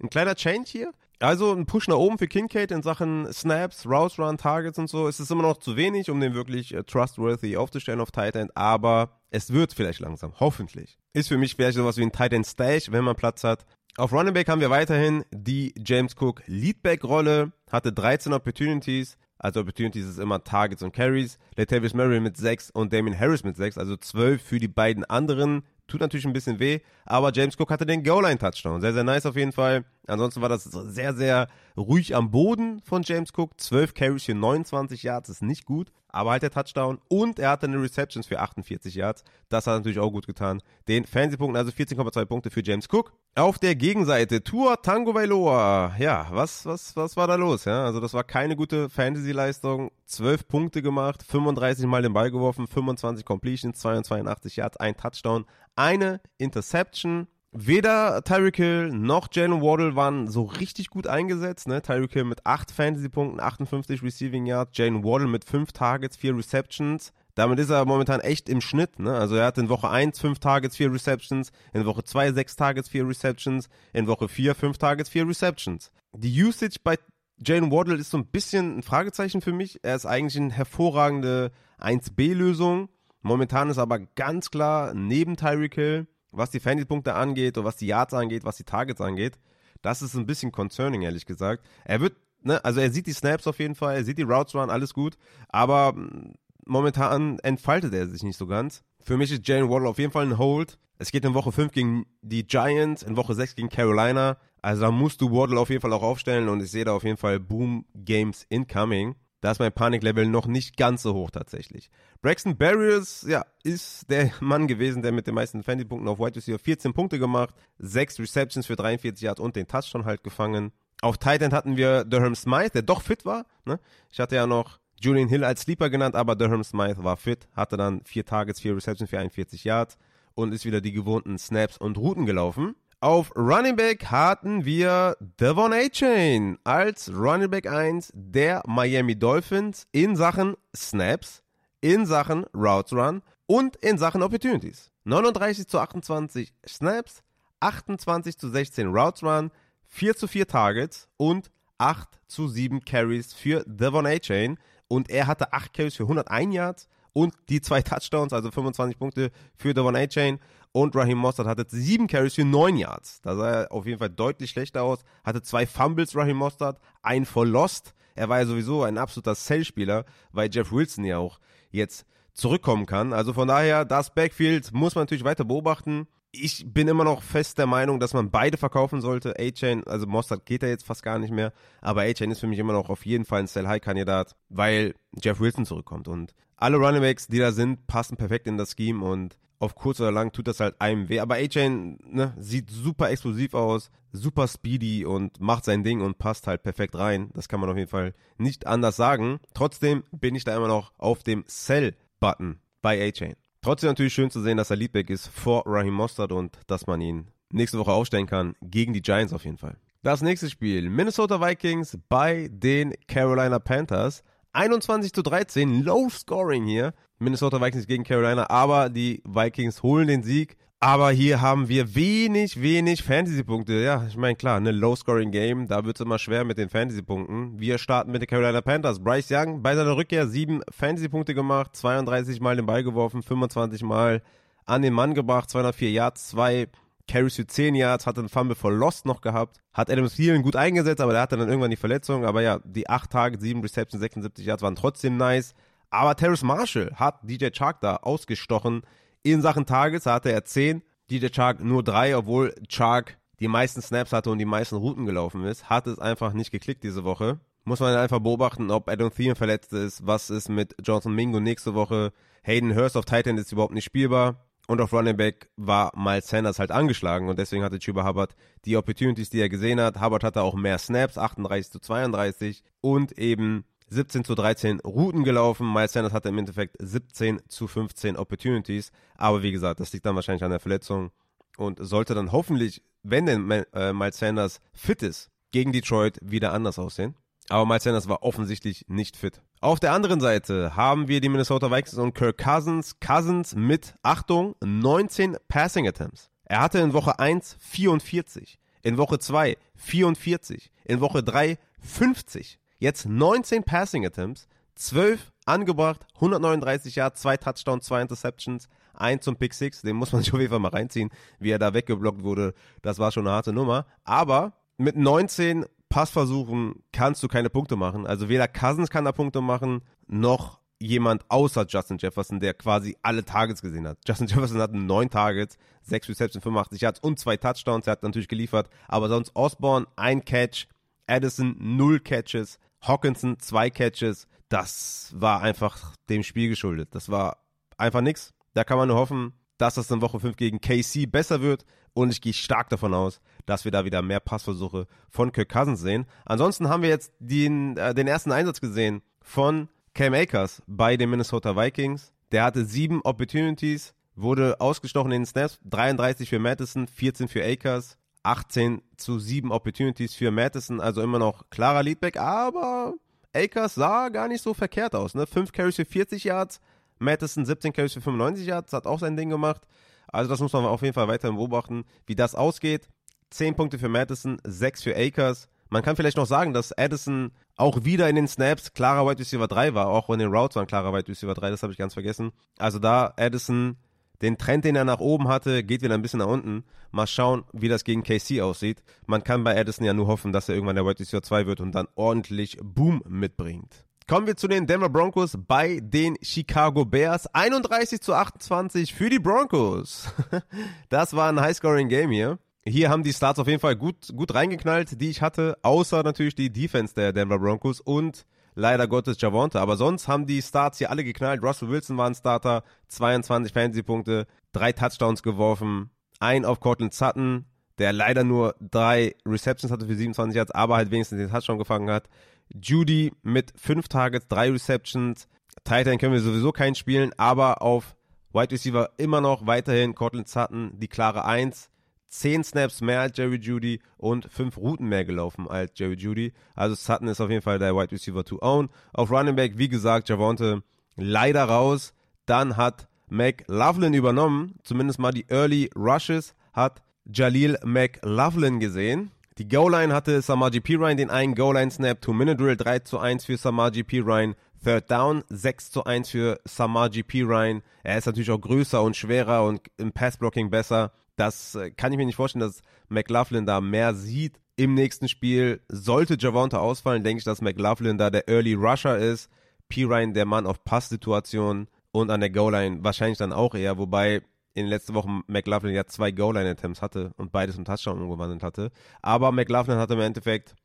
Ein kleiner Change hier. Also ein Push nach oben für Kincaid in Sachen Snaps, Routes Run, Targets und so. Es ist immer noch zu wenig, um den wirklich äh, trustworthy aufzustellen auf Tight End, aber es wird vielleicht langsam, hoffentlich. Ist für mich vielleicht sowas wie ein Tight End Stash, wenn man Platz hat. Auf Running Back haben wir weiterhin die James Cook Leadback-Rolle, hatte 13 Opportunities. Also Opportunities ist immer Targets und Carries. Latavius Murray mit 6 und Damien Harris mit 6, also 12 für die beiden anderen. Tut natürlich ein bisschen weh, aber James Cook hatte den Goal-Line-Touchdown. Sehr, sehr nice auf jeden Fall. Ansonsten war das sehr, sehr ruhig am Boden von James Cook. 12 Carries für 29 Yards ist nicht gut aber halt der Touchdown und er hatte eine Receptions für 48 Yards. Das hat natürlich auch gut getan. Den Fantasy-Punkten, also 14,2 Punkte für James Cook. Auf der Gegenseite Tour Tango Bailoa. Ja, was, was, was war da los? Ja, also das war keine gute Fantasy-Leistung. 12 Punkte gemacht, 35 Mal den Ball geworfen, 25 Completions, 82 Yards, ein Touchdown, eine Interception. Weder Tyreek Hill noch Jalen Waddle waren so richtig gut eingesetzt. Ne? Tyreek Hill mit 8 Fantasy-Punkten, 58 Receiving Yards, Jalen Waddle mit 5 Targets, 4 Receptions. Damit ist er momentan echt im Schnitt. Ne? Also er hat in Woche 1 5 Targets, 4 Receptions, in Woche 2 6 Targets, 4 Receptions, in Woche 4 5 Targets, 4 Receptions. Die Usage bei Jalen Waddle ist so ein bisschen ein Fragezeichen für mich. Er ist eigentlich eine hervorragende 1B-Lösung. Momentan ist aber ganz klar neben Tyreek Hill was die Fantasy-Punkte angeht und was die Yards angeht, was die Targets angeht, das ist ein bisschen concerning, ehrlich gesagt. Er wird, ne, also er sieht die Snaps auf jeden Fall, er sieht die Routes run, alles gut, aber mm, momentan entfaltet er sich nicht so ganz. Für mich ist Jalen Waddle auf jeden Fall ein Hold. Es geht in Woche 5 gegen die Giants, in Woche 6 gegen Carolina. Also da musst du Waddle auf jeden Fall auch aufstellen und ich sehe da auf jeden Fall Boom Games incoming. Da ist mein Paniklevel noch nicht ganz so hoch tatsächlich. Braxton Barriers, ja, ist der Mann gewesen, der mit den meisten Fantasy-Punkten auf White Receiver 14 Punkte gemacht, 6 Receptions für 43 Yards und den Touchdown halt gefangen. Auf Titan hatten wir Durham Smythe, der doch fit war. Ne? Ich hatte ja noch Julian Hill als Sleeper genannt, aber Durham Smythe war fit, hatte dann 4 Targets, 4 Receptions für 41 Yards und ist wieder die gewohnten Snaps und Routen gelaufen. Auf Running Back hatten wir Devon A-Chain als Running Back 1 der Miami Dolphins in Sachen Snaps, in Sachen Routes Run und in Sachen Opportunities. 39 zu 28 Snaps, 28 zu 16 Routes Run, 4 zu 4 Targets und 8 zu 7 Carries für Devon A-Chain. Und er hatte 8 Carries für 101 Yards und die zwei Touchdowns, also 25 Punkte für Devon A-Chain. und Raheem Mostert hatte sieben Carries für neun Yards. Da sah er auf jeden Fall deutlich schlechter aus. Hatte zwei Fumbles, Raheem Mostert, ein for Lost. Er war ja sowieso ein absoluter Sell-Spieler, weil Jeff Wilson ja auch jetzt zurückkommen kann. Also von daher, das Backfield muss man natürlich weiter beobachten. Ich bin immer noch fest der Meinung, dass man beide verkaufen sollte. A-Chain, also Mostert geht ja jetzt fast gar nicht mehr, aber A-Chain ist für mich immer noch auf jeden Fall ein Sell-High-Kandidat, weil Jeff Wilson zurückkommt und alle Runningbacks, die da sind, passen perfekt in das Scheme und auf kurz oder lang tut das halt einem weh. Aber A-Chain ne, sieht super explosiv aus, super speedy und macht sein Ding und passt halt perfekt rein. Das kann man auf jeden Fall nicht anders sagen. Trotzdem bin ich da immer noch auf dem Sell-Button bei A-Chain. Trotzdem natürlich schön zu sehen, dass er Leadback ist vor Raheem Mostert und dass man ihn nächste Woche aufstellen kann gegen die Giants auf jeden Fall. Das nächste Spiel, Minnesota Vikings bei den Carolina Panthers. 21 zu 13, Low Scoring hier. Minnesota Vikings gegen Carolina, aber die Vikings holen den Sieg. Aber hier haben wir wenig, wenig Fantasy-Punkte. Ja, ich meine, klar, eine Low-Scoring-Game, da wird es immer schwer mit den Fantasy-Punkten. Wir starten mit den Carolina Panthers. Bryce Young bei seiner Rückkehr sieben Fantasy-Punkte gemacht, 32 Mal den Ball geworfen, 25 Mal an den Mann gebracht, 204 Yards, zwei Carries für 10 Yards, hatte einen Fumble for Lost noch gehabt, hat Adam Thielen gut eingesetzt, aber der hatte dann irgendwann die Verletzung. Aber ja, die 8 Tage, 7 Receptions, 76 Yards waren trotzdem nice. Aber Terrace Marshall hat DJ Chark da ausgestochen. In Sachen Tages hatte er 10, DJ Chark nur 3, obwohl Chark die meisten Snaps hatte und die meisten Routen gelaufen ist. Hat es einfach nicht geklickt diese Woche. Muss man einfach beobachten, ob Adam Thielen verletzt ist, was ist mit Jonathan Mingo nächste Woche. Hayden Hurst auf Titan ist überhaupt nicht spielbar. Und auf Running Back war Miles Sanders halt angeschlagen und deswegen hatte Chuba Hubbard die Opportunities, die er gesehen hat. Hubbard hatte auch mehr Snaps, 38 zu 32 und eben 17 zu 13 Routen gelaufen. Miles Sanders hatte im Endeffekt 17 zu 15 Opportunities. Aber wie gesagt, das liegt dann wahrscheinlich an der Verletzung und sollte dann hoffentlich, wenn denn äh, Miles Sanders fit ist, gegen Detroit wieder anders aussehen. Aber Miles Sanders war offensichtlich nicht fit. Auf der anderen Seite haben wir die Minnesota Vikings und Kirk Cousins. Cousins mit, Achtung, 19 Passing Attempts. Er hatte in Woche 1 44, in Woche 2 44, in Woche 3 50. Jetzt 19 Passing Attempts, 12 angebracht, 139 Yards, 2 Touchdowns, 2 Interceptions, 1 zum Pick 6. Den muss man sich auf jeden Fall mal reinziehen, wie er da weggeblockt wurde. Das war schon eine harte Nummer. Aber mit 19 Passversuchen kannst du keine Punkte machen. Also weder Cousins kann da Punkte machen, noch jemand außer Justin Jefferson, der quasi alle Targets gesehen hat. Justin Jefferson hat neun Targets, sechs Receptions, 85 Yards und zwei Touchdowns. Er hat natürlich geliefert. Aber sonst Osborne ein Catch, Addison null Catches, Hawkinson zwei Catches. Das war einfach dem Spiel geschuldet. Das war einfach nix. Da kann man nur hoffen, dass das in Woche 5 gegen KC besser wird. Und ich gehe stark davon aus, dass wir da wieder mehr Passversuche von Kirk Cousins sehen. Ansonsten haben wir jetzt den, äh, den ersten Einsatz gesehen von Cam Akers bei den Minnesota Vikings. Der hatte sieben Opportunities, wurde ausgestochen in den Snaps, 33 für Madison, 14 für Akers, 18 zu 7 Opportunities für Madison, also immer noch klarer Leadback, aber Akers sah gar nicht so verkehrt aus. Ne? 5 Carries für 40 Yards, Madison 17 Carries für 95 Yards, hat auch sein Ding gemacht. Also das muss man auf jeden Fall weiterhin beobachten, wie das ausgeht. 10 Punkte für Madison, 6 für Akers. Man kann vielleicht noch sagen, dass Addison auch wieder in den Snaps klarer Wide Receiver 3 war, auch in den Routes war ein klarer Wide Receiver 3, das habe ich ganz vergessen. Also da Addison den Trend, den er nach oben hatte, geht wieder ein bisschen nach unten. Mal schauen, wie das gegen KC aussieht. Man kann bei Addison ja nur hoffen, dass er irgendwann der Wide Receiver 2 wird und dann ordentlich Boom mitbringt. Kommen wir zu den Denver Broncos bei den Chicago Bears. 31 zu 28 für die Broncos. Das war ein High-Scoring-Game hier. Hier haben die Starts auf jeden Fall gut, gut reingeknallt, die ich hatte, außer natürlich die Defense der Denver Broncos und leider Gottes Javonte. Aber sonst haben die Starts hier alle geknallt. Russell Wilson war ein Starter, 22 Fantasy-Punkte, drei Touchdowns geworfen, ein auf Cortland Sutton, der leider nur drei Receptions hatte für 27 Yards, aber halt wenigstens den Touchdown gefangen hat. Judy mit fünf Targets, drei Receptions. Titan können wir sowieso keinen spielen, aber auf Wide Receiver immer noch weiterhin Cortland Sutton die klare Eins. Zehn Snaps mehr als Jerry Judy und fünf Routen mehr gelaufen als Jerry Judy. Also Sutton ist auf jeden Fall der Wide Receiver to own. Auf Running Back, wie gesagt, Javonte leider raus. Dann hat McLaughlin übernommen. Zumindest mal die Early Rushes hat Jalil McLaughlin gesehen. Die Goal-Line hatte Samaji Pirine den einen Goal-Line-Snap, Two-Minute-Drill 3 zu 1 für Samaji Pirine, Third Down, 6 zu 1 für Samaji P. Ryan. Er ist natürlich auch größer und schwerer und im Passblocking besser. Das äh, kann ich mir nicht vorstellen, dass McLaughlin da mehr sieht. Im nächsten Spiel sollte Javonta ausfallen, denke ich, dass McLaughlin da der Early Rusher ist. P. Ryan der Mann auf Passsituationen und an der Goal-Line wahrscheinlich dann auch eher, wobei in den letzten Wochen McLaughlin ja zwei Goal-Line-Attempts hatte und beides im Touchdown umgewandelt hatte. Aber McLaughlin hatte im Endeffekt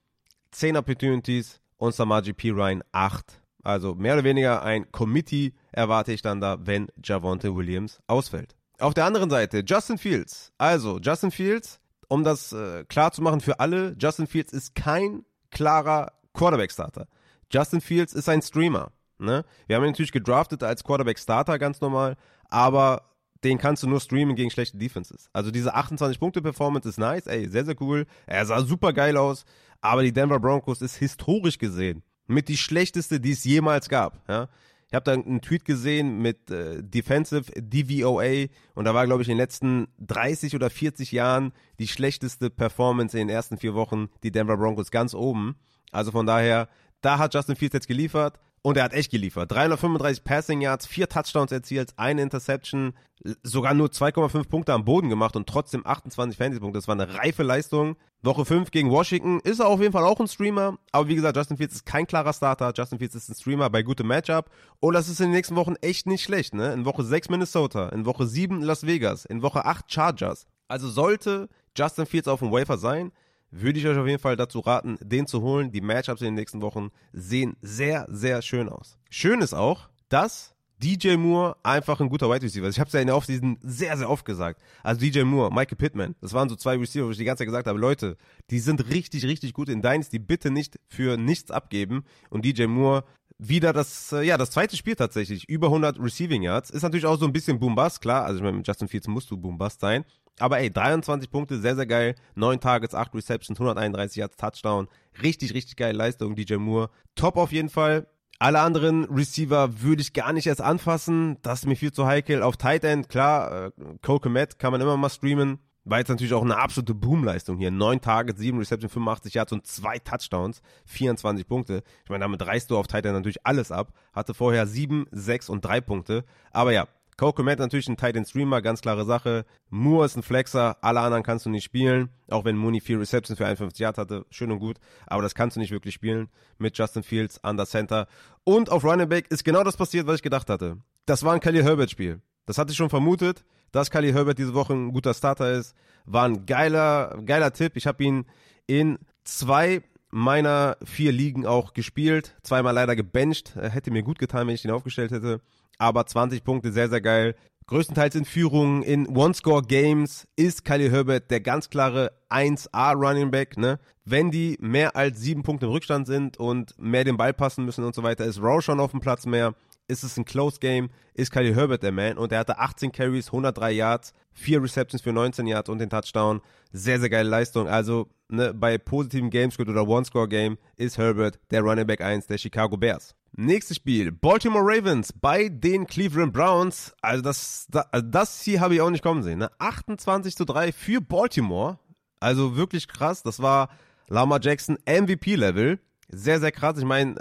10 Opportunities und Samaji P. Ryan 8. Also mehr oder weniger ein Committee erwarte ich dann da, wenn Javonte Williams ausfällt. Auf der anderen Seite Justin Fields. Also Justin Fields, um das äh, klar zu machen für alle, Justin Fields ist kein klarer Quarterback-Starter. Justin Fields ist ein Streamer. Ne? Wir haben ihn natürlich gedraftet als Quarterback-Starter ganz normal, aber den kannst du nur streamen gegen schlechte Defenses. Also diese 28-Punkte-Performance ist nice, ey, sehr, sehr cool. Er sah super geil aus, aber die Denver Broncos ist historisch gesehen mit die schlechteste, die es jemals gab. Ja? Ich habe da einen Tweet gesehen mit äh, Defensive DVOA und da war, glaube ich, in den letzten 30 oder 40 Jahren die schlechteste Performance in den ersten vier Wochen die Denver Broncos ganz oben. Also von daher, da hat Justin Fields jetzt geliefert. Und er hat echt geliefert. 335 Passing Yards, vier Touchdowns erzielt, eine Interception, sogar nur 2,5 Punkte am Boden gemacht und trotzdem 28 Fantasy-Punkte. Das war eine reife Leistung. Woche 5 gegen Washington ist er auf jeden Fall auch ein Streamer. Aber wie gesagt, Justin Fields ist kein klarer Starter. Justin Fields ist ein Streamer bei gutem Matchup. Und das ist in den nächsten Wochen echt nicht schlecht. Ne? In Woche 6 Minnesota, in Woche 7 Las Vegas, in Woche 8 Chargers. Also sollte Justin Fields auf dem Wafer sein, würde ich euch auf jeden Fall dazu raten, den zu holen. Die Matchups in den nächsten Wochen sehen sehr, sehr schön aus. Schön ist auch, dass DJ Moore einfach ein guter Wide Receiver ist. Ich habe es ja in der Offseason sehr, sehr oft gesagt. Also DJ Moore, Michael Pittman, das waren so zwei Receiver, wo ich die ganze Zeit gesagt habe, Leute, die sind richtig, richtig gut in Dynasty, bitte nicht für nichts abgeben. Und DJ Moore wieder das, äh, ja, das zweite Spiel tatsächlich, über 100 Receiving Yards. Ist natürlich auch so ein bisschen Boom-Bust, klar. Also ich meine, mit Justin Fields musst du Boom-Bust sein. Aber ey, 23 Punkte, sehr, sehr geil. 9 Targets, 8 Receptions, 131 Yards, Touchdown. Richtig, richtig geile Leistung, DJ Moore. Top auf jeden Fall. Alle anderen Receiver würde ich gar nicht erst anfassen. Das ist mir viel zu heikel. Auf Tight End, klar, äh, Cole Komet kann man immer mal streamen. War jetzt natürlich auch eine absolute Boomleistung hier. 9 Targets, 7 Receptions, 85 Yards und 2 Touchdowns, 24 Punkte. Ich meine, damit reißt du auf Tight End natürlich alles ab. Hatte vorher 7, 6 und 3 Punkte. Aber ja, Coco Matt natürlich ein Titan Streamer, ganz klare Sache. Moore ist ein Flexer, alle anderen kannst du nicht spielen. Auch wenn Mooney vier Receptions für 51 Yards hatte, schön und gut. Aber das kannst du nicht wirklich spielen mit Justin Fields an der Center. Und auf Running Back ist genau das passiert, was ich gedacht hatte. Das war ein Khalil Herbert Spiel. Das hatte ich schon vermutet, dass Khalil Herbert diese Woche ein guter Starter ist. War ein geiler, geiler Tipp. Ich habe ihn in zwei meiner vier Ligen auch gespielt. Zweimal leider gebencht. Hätte mir gut getan, wenn ich ihn aufgestellt hätte aber 20 Punkte, sehr, sehr geil. Größtenteils in Führung in One-Score-Games ist Kylie Herbert der ganz klare 1A Running Back. Ne? Wenn die mehr als sieben Punkte im Rückstand sind und mehr den Ball passen müssen und so weiter, ist Rowe schon auf dem Platz mehr. Ist es ein Close Game, ist Kylie Herbert der Man und er hatte 18 Carries, 103 Yards, 4 Receptions für 19 Yards und den Touchdown. Sehr, sehr geile Leistung. Also ne, bei positiven Gamescript oder One-Score-Game ist Herbert der Running Back 1 der Chicago Bears. Nächstes Spiel, Baltimore Ravens bei den Cleveland Browns. Also das, also das hier habe ich auch nicht kommen sehen. Ne? 28 zu 3 für Baltimore. Also wirklich krass. Das war Lama Jackson MVP-Level. Sehr, sehr krass. Ich meine,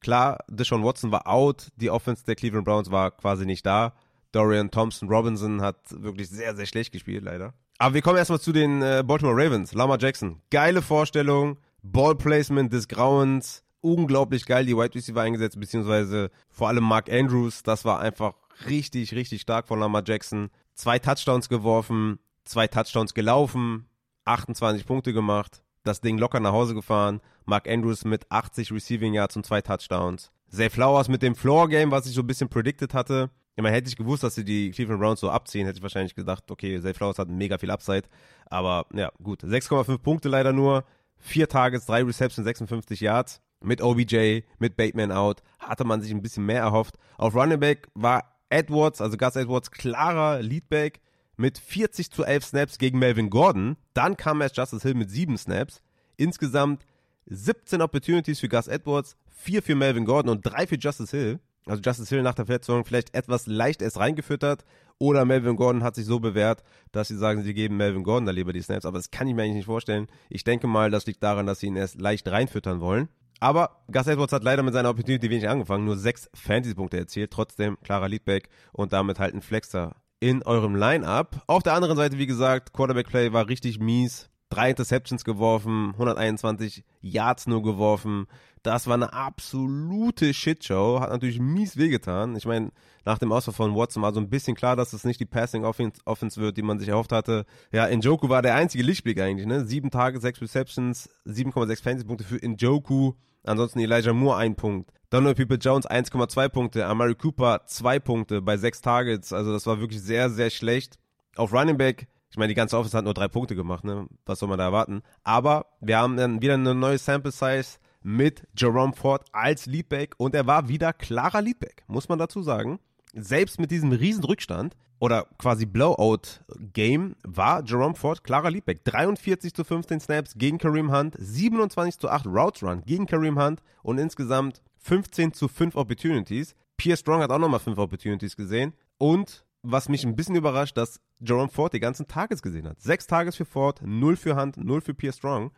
klar, Deshaun Watson war out. Die Offense der Cleveland Browns war quasi nicht da. Dorian Thompson Robinson hat wirklich sehr, sehr schlecht gespielt, leider. Aber wir kommen erstmal zu den äh, Baltimore Ravens. Lama Jackson. Geile Vorstellung. Ballplacement des Grauens unglaublich geil die Wide Receiver eingesetzt, beziehungsweise vor allem Mark Andrews. Das war einfach richtig, richtig stark von Lamar Jackson. Zwei Touchdowns geworfen, zwei Touchdowns gelaufen, 28 Punkte gemacht, das Ding locker nach Hause gefahren. Mark Andrews mit 80 Receiving Yards und zwei Touchdowns. Zay Flowers mit dem Floor Game, was ich so ein bisschen predicted hatte. Ich meine, hätte ich gewusst, dass sie die Cleveland Browns so abziehen, hätte ich wahrscheinlich gedacht, okay, Zay Flowers hat mega viel Upside. Aber ja, gut. 6,5 Punkte leider nur. Vier Targets, drei Receptions, 56 Yards mit OBJ, mit Bateman out, hatte man sich ein bisschen mehr erhofft. Auf Running Back war Edwards, also Gus Edwards, klarer Leadback mit 40 zu 11 Snaps gegen Melvin Gordon. Dann kam erst Justice Hill mit 7 Snaps. Insgesamt 17 Opportunities für Gus Edwards, 4 für Melvin Gordon und 3 für Justice Hill. Also Justice Hill nach der Verletzung vielleicht etwas leicht erst reingefüttert oder Melvin Gordon hat sich so bewährt, dass sie sagen, sie geben Melvin Gordon da lieber die Snaps. Aber das kann ich mir eigentlich nicht vorstellen. Ich denke mal, das liegt daran, dass sie ihn erst leicht reinfüttern wollen. Aber Gus Edwards hat leider mit seiner Opportunity wenig angefangen, nur sechs Fantasy-Punkte erzielt. Trotzdem klarer Leadback und damit halt ein Flexer in eurem Line-Up. Auf der anderen Seite, wie gesagt, Quarterback-Play war richtig mies. Drei Interceptions geworfen, 121 Yards nur geworfen. Das war eine absolute Shitshow. Hat natürlich mies wehgetan. Ich meine, nach dem Ausfall von Watson war so ein bisschen klar, dass es nicht die Passing Offense wird, die man sich erhofft hatte. Ja, Njoku war der einzige Lichtblick eigentlich, ne? Sieben Tage, sechs Receptions, 7,6 Fantasy-Punkte für Njoku. Ansonsten Elijah Moore ein Punkt. Donald People Jones 1,2 Punkte. Amari Cooper 2 Punkte bei 6 Targets. Also das war wirklich sehr, sehr schlecht. Auf Running Back, ich meine, die ganze Offense hat nur 3 Punkte gemacht, ne? Was soll man da erwarten? Aber wir haben dann wieder eine neue Sample Size mit Jerome Ford als Leadback und er war wieder klarer Leadback, muss man dazu sagen. Selbst mit diesem riesen Rückstand oder quasi Blowout-Game war Jerome Ford klarer Leadback. 43 zu 15 Snaps gegen Kareem Hunt, 27 zu 8 Routes Run gegen Kareem Hunt und insgesamt 15 zu 5 Opportunities. Pierre Strong hat auch nochmal 5 Opportunities gesehen. Und was mich ein bisschen überrascht, dass Jerome Ford die ganzen Tages gesehen hat. 6 Tages für Ford, 0 für Hunt, 0 für Pierre Strong.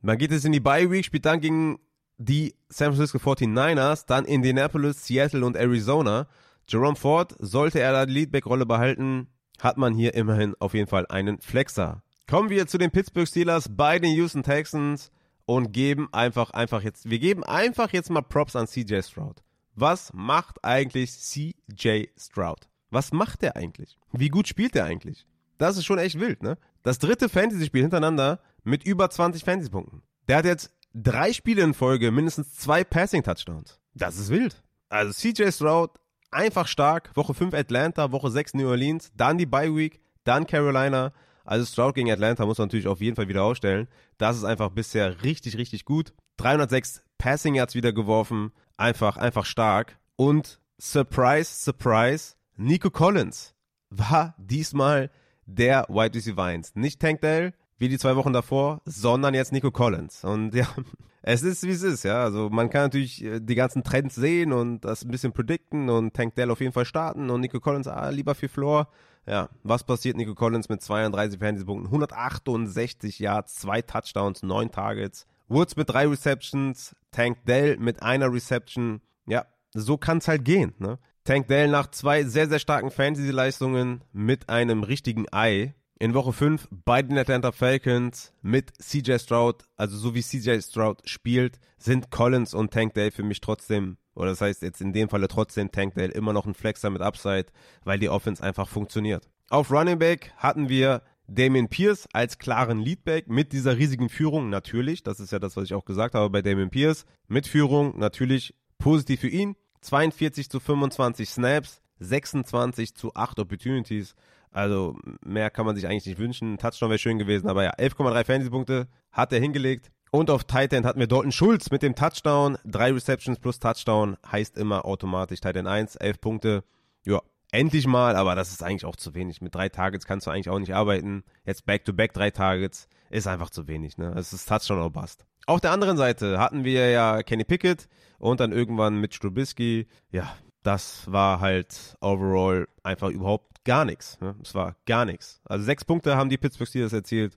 Man geht jetzt in die Bye Week, spielt dann gegen die San Francisco 49ers, dann Indianapolis, Seattle und Arizona. Jerome Ford, sollte er da die Leadback-Rolle behalten, hat man hier immerhin auf jeden Fall einen Flexer. Kommen wir zu den Pittsburgh Steelers bei den Houston Texans und geben einfach, einfach jetzt, wir geben einfach jetzt mal Props an CJ Stroud. Was macht eigentlich CJ Stroud? Was macht der eigentlich? Wie gut spielt der eigentlich? Das ist schon echt wild, ne? Das dritte Fantasy-Spiel hintereinander mit über 20 Fantasy-Punkten. Der hat jetzt drei Spiele in Folge mindestens zwei Passing-Touchdowns. Das ist wild. Also CJ Stroud einfach stark. Woche 5 Atlanta, Woche 6 New Orleans, dann die Bye Week, dann Carolina. Also Stroud gegen Atlanta muss man natürlich auf jeden Fall wieder aufstellen. Das ist einfach bisher richtig, richtig gut. 306 Passing Yards wieder geworfen. Einfach, einfach stark. Und Surprise, Surprise, Nico Collins war diesmal der Wide Receiver 1. Nicht Tank Dell, wie die zwei Wochen davor, sondern jetzt Nico Collins. Und ja, es ist, wie es ist, ja. Also man kann natürlich äh, die ganzen Trends sehen und das ein bisschen predikten und Tank Dell auf jeden Fall starten und Nico Collins, ah, lieber für Floor. Ja, was passiert Nico Collins mit 32 Fantasy-Punkten, 168 Yards, zwei Touchdowns, neun Targets. Woods mit drei Receptions, Tank Dell mit einer Reception. Ja, so kann es halt gehen, ne? Tank Dell nach zwei sehr, sehr starken Fantasy-Leistungen mit einem richtigen Ei. In Woche 5 bei den Atlanta Falcons mit CJ Stroud, also so wie CJ Stroud spielt, sind Collins und Tank Dale für mich trotzdem, oder das heißt jetzt in dem Falle trotzdem Tank Dale immer noch ein Flexer mit Upside, weil die Offense einfach funktioniert. Auf Running Back hatten wir Damien Pierce als klaren Leadback mit dieser riesigen Führung. Natürlich, das ist ja das, was ich auch gesagt habe bei Damien Pierce, mit Führung natürlich positiv für ihn, 42 zu 25 Snaps, 26 zu 8 Opportunities. Also mehr kann man sich eigentlich nicht wünschen. Touchdown wäre schön gewesen, aber ja, 11,3 Fantasy-Punkte hat er hingelegt. Und auf Tight End hatten wir Dalton Schulz mit dem Touchdown. Drei Receptions plus Touchdown heißt immer automatisch Tight End 1, 11 Punkte. Ja, endlich mal, aber das ist eigentlich auch zu wenig. Mit drei Targets kannst du eigentlich auch nicht arbeiten. Jetzt Back-to-Back -back drei Targets ist einfach zu wenig. Ne? Es ist Touchdown oder Bust. Auf der anderen Seite hatten wir ja Kenny Pickett und dann irgendwann mit Strubisky. Ja, das war halt overall einfach überhaupt gar nichts. Ne? Es war gar nichts. Also sechs Punkte haben die Pittsburgh Steelers erzielt.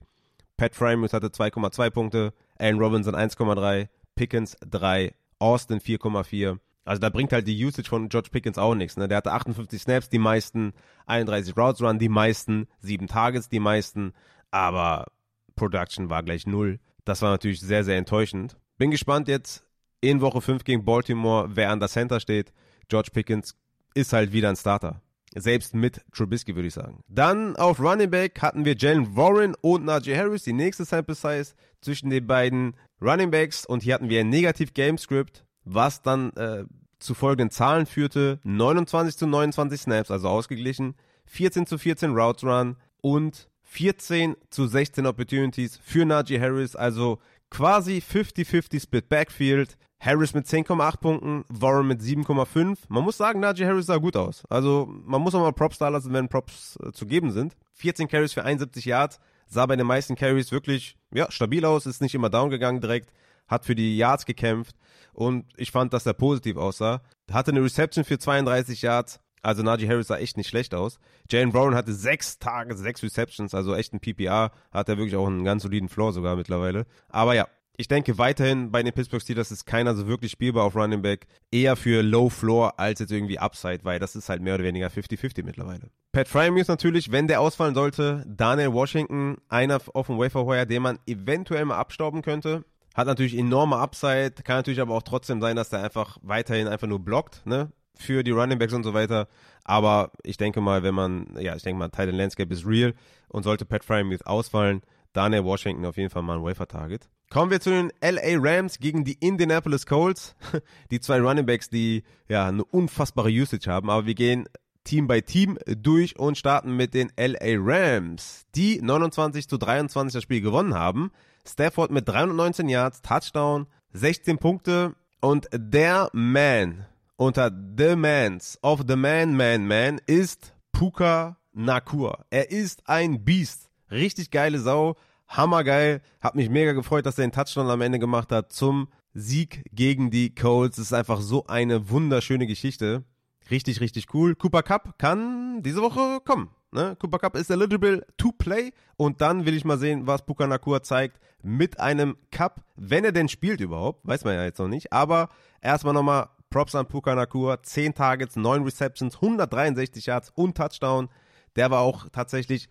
Pat Frymus hatte 2,2 Punkte, Allen Robinson 1,3, Pickens 3, Austin 4,4. Also da bringt halt die Usage von George Pickens auch nichts. Ne? Der hatte 58 Snaps, die meisten, 31 Routes Run, die meisten, 7 Targets, die meisten, aber Production war gleich null. Das war natürlich sehr, sehr enttäuschend. Bin gespannt jetzt in Woche 5 gegen Baltimore, wer an der Center steht. George Pickens ist halt wieder ein Starter. Selbst mit Trubisky, würde ich sagen. Dann auf Running Back hatten wir Jalen Warren und Najee Harris, die nächste Sample Size zwischen den beiden Running Backs. Und hier hatten wir ein Negativ Game Script, was dann äh, zu folgenden Zahlen führte. 29 zu 29 Snaps, also ausgeglichen. 14 zu 14 Routes Run und 14 zu 16 Opportunities für Najee Harris, also quasi 50-50 Split Backfield. Harris mit 10,8 Punkten, Warren mit 7,5. Man muss sagen, Najee Harris sah gut aus. Also man muss auch mal Props da lassen, wenn Props äh, zu geben sind. 14 Carries für 71 Yards, sah bei den meisten Carries wirklich ja, stabil aus, ist nicht immer down gegangen direkt, hat für die Yards gekämpft und ich fand, dass er positiv aussah. Hatte eine Reception für 32 Yards, also Najee Harris sah echt nicht schlecht aus. Jalen Brown hatte sechs Tage, sechs Receptions, also echt ein PPR. Hat er wirklich auch einen ganz soliden Floor sogar mittlerweile. Aber ja, Ich denke weiterhin bei den Pittsburgh Steelers ist keiner so wirklich spielbar auf Running Back. Eher für Low Floor als jetzt irgendwie Upside, weil das ist halt mehr oder weniger 50-50 mittlerweile. Pat Fryermuth natürlich, wenn der ausfallen sollte. Daniel Washington, einer auf dem Wafer Wire, den man eventuell mal abstauben könnte. Hat natürlich enorme Upside, kann natürlich aber auch trotzdem sein, dass der einfach weiterhin einfach nur blockt, ne? Für die Running Backs und so weiter. Aber ich denke mal, wenn man, ja, ich denke mal, Titan Landscape ist real und sollte Pat Fryermuth ausfallen, Daniel Washington auf jeden Fall mal ein Wafer-Target. Kommen wir zu den LA Rams gegen die Indianapolis Colts. Die zwei Running Backs, die ja eine unfassbare Usage haben, aber wir gehen Team by Team durch und starten mit den LA Rams, die 29 zu 23 das Spiel gewonnen haben. Stafford mit 319 Yards, Touchdown, 16 Punkte und der Man unter The Mans of the Man Man Man ist Puka Nakur. Er ist ein Biest. Richtig geile Sau hammergeil. Hab mich mega gefreut, dass er den Touchdown am Ende gemacht hat zum Sieg gegen die Colts. Es ist einfach so eine wunderschöne Geschichte. Richtig, richtig cool. Cooper Cup kann diese Woche kommen. Ne? Cooper Cup ist eligible to play. Und dann will ich mal sehen, was Puka Nakua zeigt mit einem Cup, wenn er denn spielt überhaupt. Weiß man ja jetzt noch nicht. Aber erstmal nochmal Props an Puka Nakua. 10 Targets, 9 Receptions, 163 Yards und Touchdown. Der war auch tatsächlich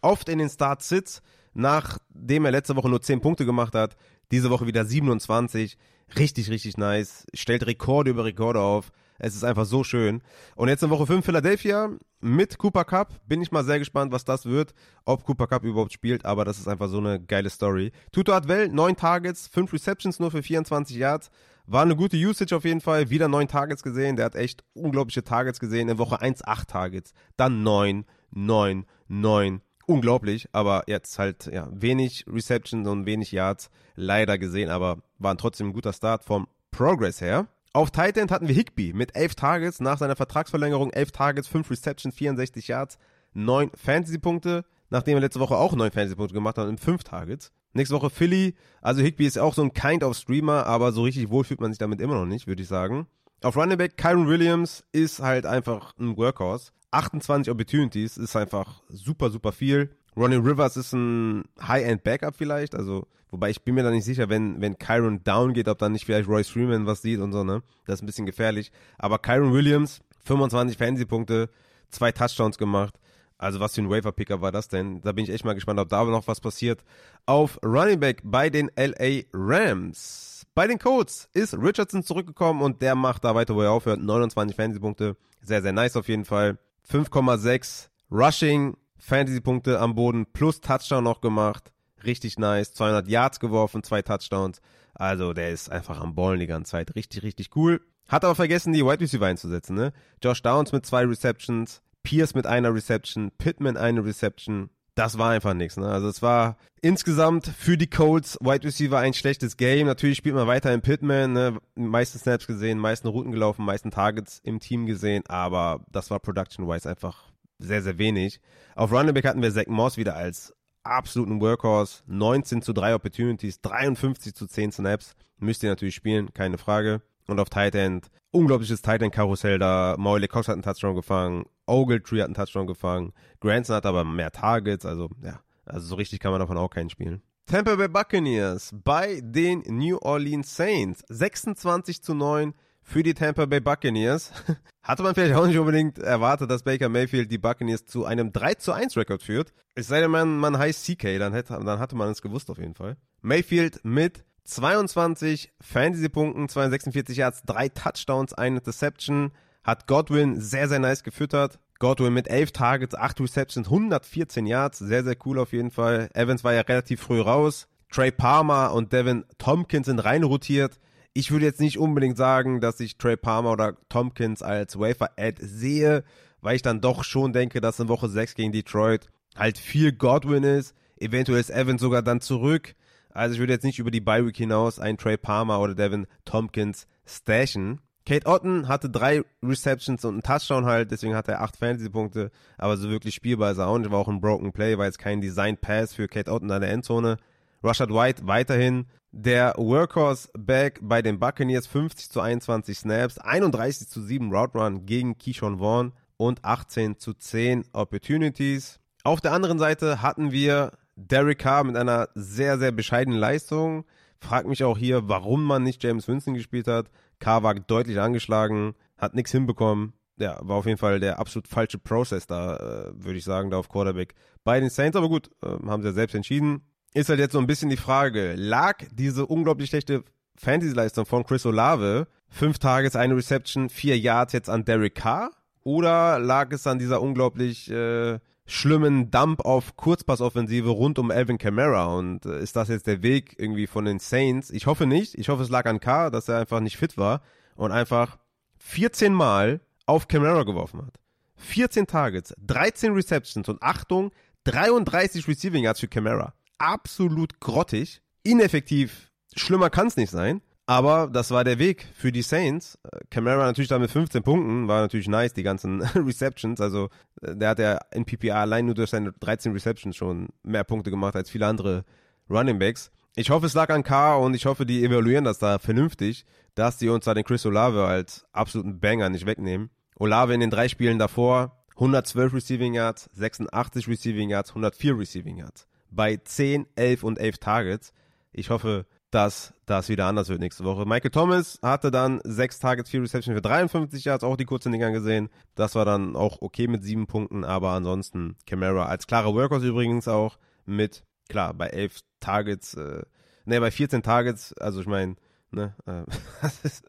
oft in den Start-Sits nachdem er letzte Woche nur 10 Punkte gemacht hat, diese Woche wieder 27. Richtig, richtig nice. Stellt Rekorde über Rekorde auf. Es ist einfach so schön. Und jetzt in Woche 5 Philadelphia mit Cooper Cup. Bin ich mal sehr gespannt, was das wird. Ob Cooper Cup überhaupt spielt, aber das ist einfach so eine geile Story. Tuto Adwell, 9 Targets, 5 Receptions nur für 24 Yards. War eine gute Usage auf jeden Fall. Wieder 9 Targets gesehen. Der hat echt unglaubliche Targets gesehen. In Woche 1 8 Targets. Dann 9, 9, 9, unglaublich, aber jetzt halt ja, wenig Receptions und wenig Yards leider gesehen, aber waren trotzdem ein guter Start vom Progress her. Auf Tight End hatten wir Higby mit 11 Targets nach seiner Vertragsverlängerung, 11 Targets, 5 Receptions, 64 Yards, 9 Fantasy-Punkte, nachdem er letzte Woche auch 9 Fantasy-Punkte gemacht hat und 5 Targets. Nächste Woche Philly, also Higby ist auch so ein Kind of Streamer, aber so richtig wohl fühlt man sich damit immer noch nicht, würde ich sagen. Auf Running Back, Kyron Williams ist halt einfach ein Workhorse. 28 Opportunities ist einfach super, super viel. Ronnie Rivers ist ein High-End-Backup vielleicht, also, wobei ich bin mir da nicht sicher, wenn, wenn Kyron down geht, ob dann nicht vielleicht Royce Freeman was sieht und so, ne? Das ist ein bisschen gefährlich. Aber Kyron Williams, 25 Fantasy-Punkte, zwei Touchdowns gemacht. Also was für ein Waiver-Picker war das denn? Da bin ich echt mal gespannt, ob da noch was passiert. Auf Running Back bei den LA Rams. Bei den Colts ist Richardson zurückgekommen und der macht da weiter, wo er aufhört. 29 Fantasy-Punkte. Sehr, sehr nice auf jeden Fall. 5,6 Rushing, Fantasy-Punkte am Boden plus Touchdown noch gemacht. Richtig nice. 200 Yards geworfen, zwei Touchdowns. Also der ist einfach am Ballen die ganze Zeit. Richtig, richtig cool. Hat aber vergessen, die Wide Receiver einzusetzen, ne? Josh Downs mit zwei Receptions, Pierce mit einer Reception, Pittman eine Reception. Das war einfach nichts, ne? Also es war insgesamt für die Colts Wide Receiver ein schlechtes Game. Natürlich spielt man weiter in Pittman, ne? Meisten Snaps gesehen, meisten Routen gelaufen, meisten Targets im Team gesehen, aber das war production-wise einfach sehr, sehr wenig. Auf Running Back hatten wir Zach Moss wieder als absoluten Workhorse. 19 zu 3 Opportunities, 53 zu 10 Snaps. Müsst ihr natürlich spielen, keine Frage. Und auf Tight End, unglaubliches Tight End Karussell da. Maule Cox hat einen Touchdown gefangen. Ogletree hat einen Touchdown gefangen. Granson hat aber mehr Targets. Also, ja, also so richtig kann man davon auch keinen spielen. Tampa Bay Buccaneers bei den New Orleans Saints. 26 zu 9 für die Tampa Bay Buccaneers. Hatte man vielleicht auch nicht unbedingt erwartet, dass Baker Mayfield die Buccaneers zu einem 3 zu 1 Rekord führt. Es sei denn, man, man heißt CK, dann, hätte, dann hatte man es gewusst auf jeden Fall. Mayfield mit 22 Fantasy-Punkten, 246 Yards, 3 Touchdowns, eine Interception. Hat Godwin sehr, sehr nice gefüttert. Godwin mit 11 Targets, 8 Receptions, 114 Yards. Sehr, sehr cool auf jeden Fall. Evans war ja relativ früh raus. Trey Palmer und Devin Tompkins sind rein rotiert. Ich würde jetzt nicht unbedingt sagen, dass ich Trey Palmer oder Tompkins als Wafer-Ad sehe, weil ich dann doch schon denke, dass in Woche 6 gegen Detroit halt viel Godwin ist. Eventuell ist Evans sogar dann zurück. Also ich würde jetzt nicht über die Bi-Week hinaus einen Trey Palmer oder Devin Tompkins stashen. Kate Otten hatte drei Receptions und einen Touchdown halt, deswegen hat er acht Fantasy-Punkte, aber so wirklich spielbar ist er auch nicht, war auch ein Broken Play, war jetzt kein Design Pass für Kate Otten an der Endzone. Rashad White weiterhin der Workhorse-Back bei den Buccaneers 50 zu 21 Snaps, 31 zu 7 Route Run gegen Keyshawn Vaughn und 18 zu 10 Opportunities. Auf der anderen Seite hatten wir Derek Carr mit einer sehr, sehr bescheidenen Leistung. Frag mich auch hier, warum man nicht James Winston gespielt hat. K war deutlich angeschlagen, hat nichts hinbekommen. Ja, war auf jeden Fall der absolut falsche Prozess da, äh, würde ich sagen, da auf Quarterback bei den Saints. Aber gut, äh, haben sie ja selbst entschieden. Ist halt jetzt so ein bisschen die Frage, lag diese unglaublich schlechte Fantasy-Leistung von Chris Olave, fünf Tages, eine Reception, vier Yards jetzt an Derek Carr? Oder lag es an dieser unglaublich äh, schlimmen Dump auf Kurzpassoffensive rund um Alvin Kamara? Und äh, ist das jetzt der Weg irgendwie von den Saints? Ich hoffe nicht. Ich hoffe, es lag an Carr, dass er einfach nicht fit war und einfach 14 Mal auf Kamara geworfen hat. 14 Targets, 13 Receptions und Achtung, 33 Receiving Yards für Kamara. Absolut grottig, ineffektiv, schlimmer kann es nicht sein. Aber das war der Weg für die Saints. Camara natürlich da mit 15 Punkten, war natürlich nice, die ganzen Receptions. Also äh, der hat ja in PPA allein nur durch seine 13 Receptions schon mehr Punkte gemacht als viele andere Running Backs. Ich hoffe, es lag an K und ich hoffe, die evaluieren das da vernünftig, dass die uns da den Chris Olave als absoluten Banger nicht wegnehmen. Olave in den drei Spielen davor 112 Receiving Yards, 86 Receiving Yards, 104 Receiving Yards. Bei 10, 11 und 11 Targets. Ich hoffe, dass das wieder anders wird nächste Woche. Michael Thomas hatte dann 6 Targets, 4 Reception für 53 Yards, auch die kurzen Dinger gesehen. Das war dann auch okay mit 7 Punkten, aber ansonsten Camara als klarer Workhorse übrigens auch mit, klar, bei 11 Targets, äh, ne, bei 14 Targets, also ich meine, Ne? Äh, das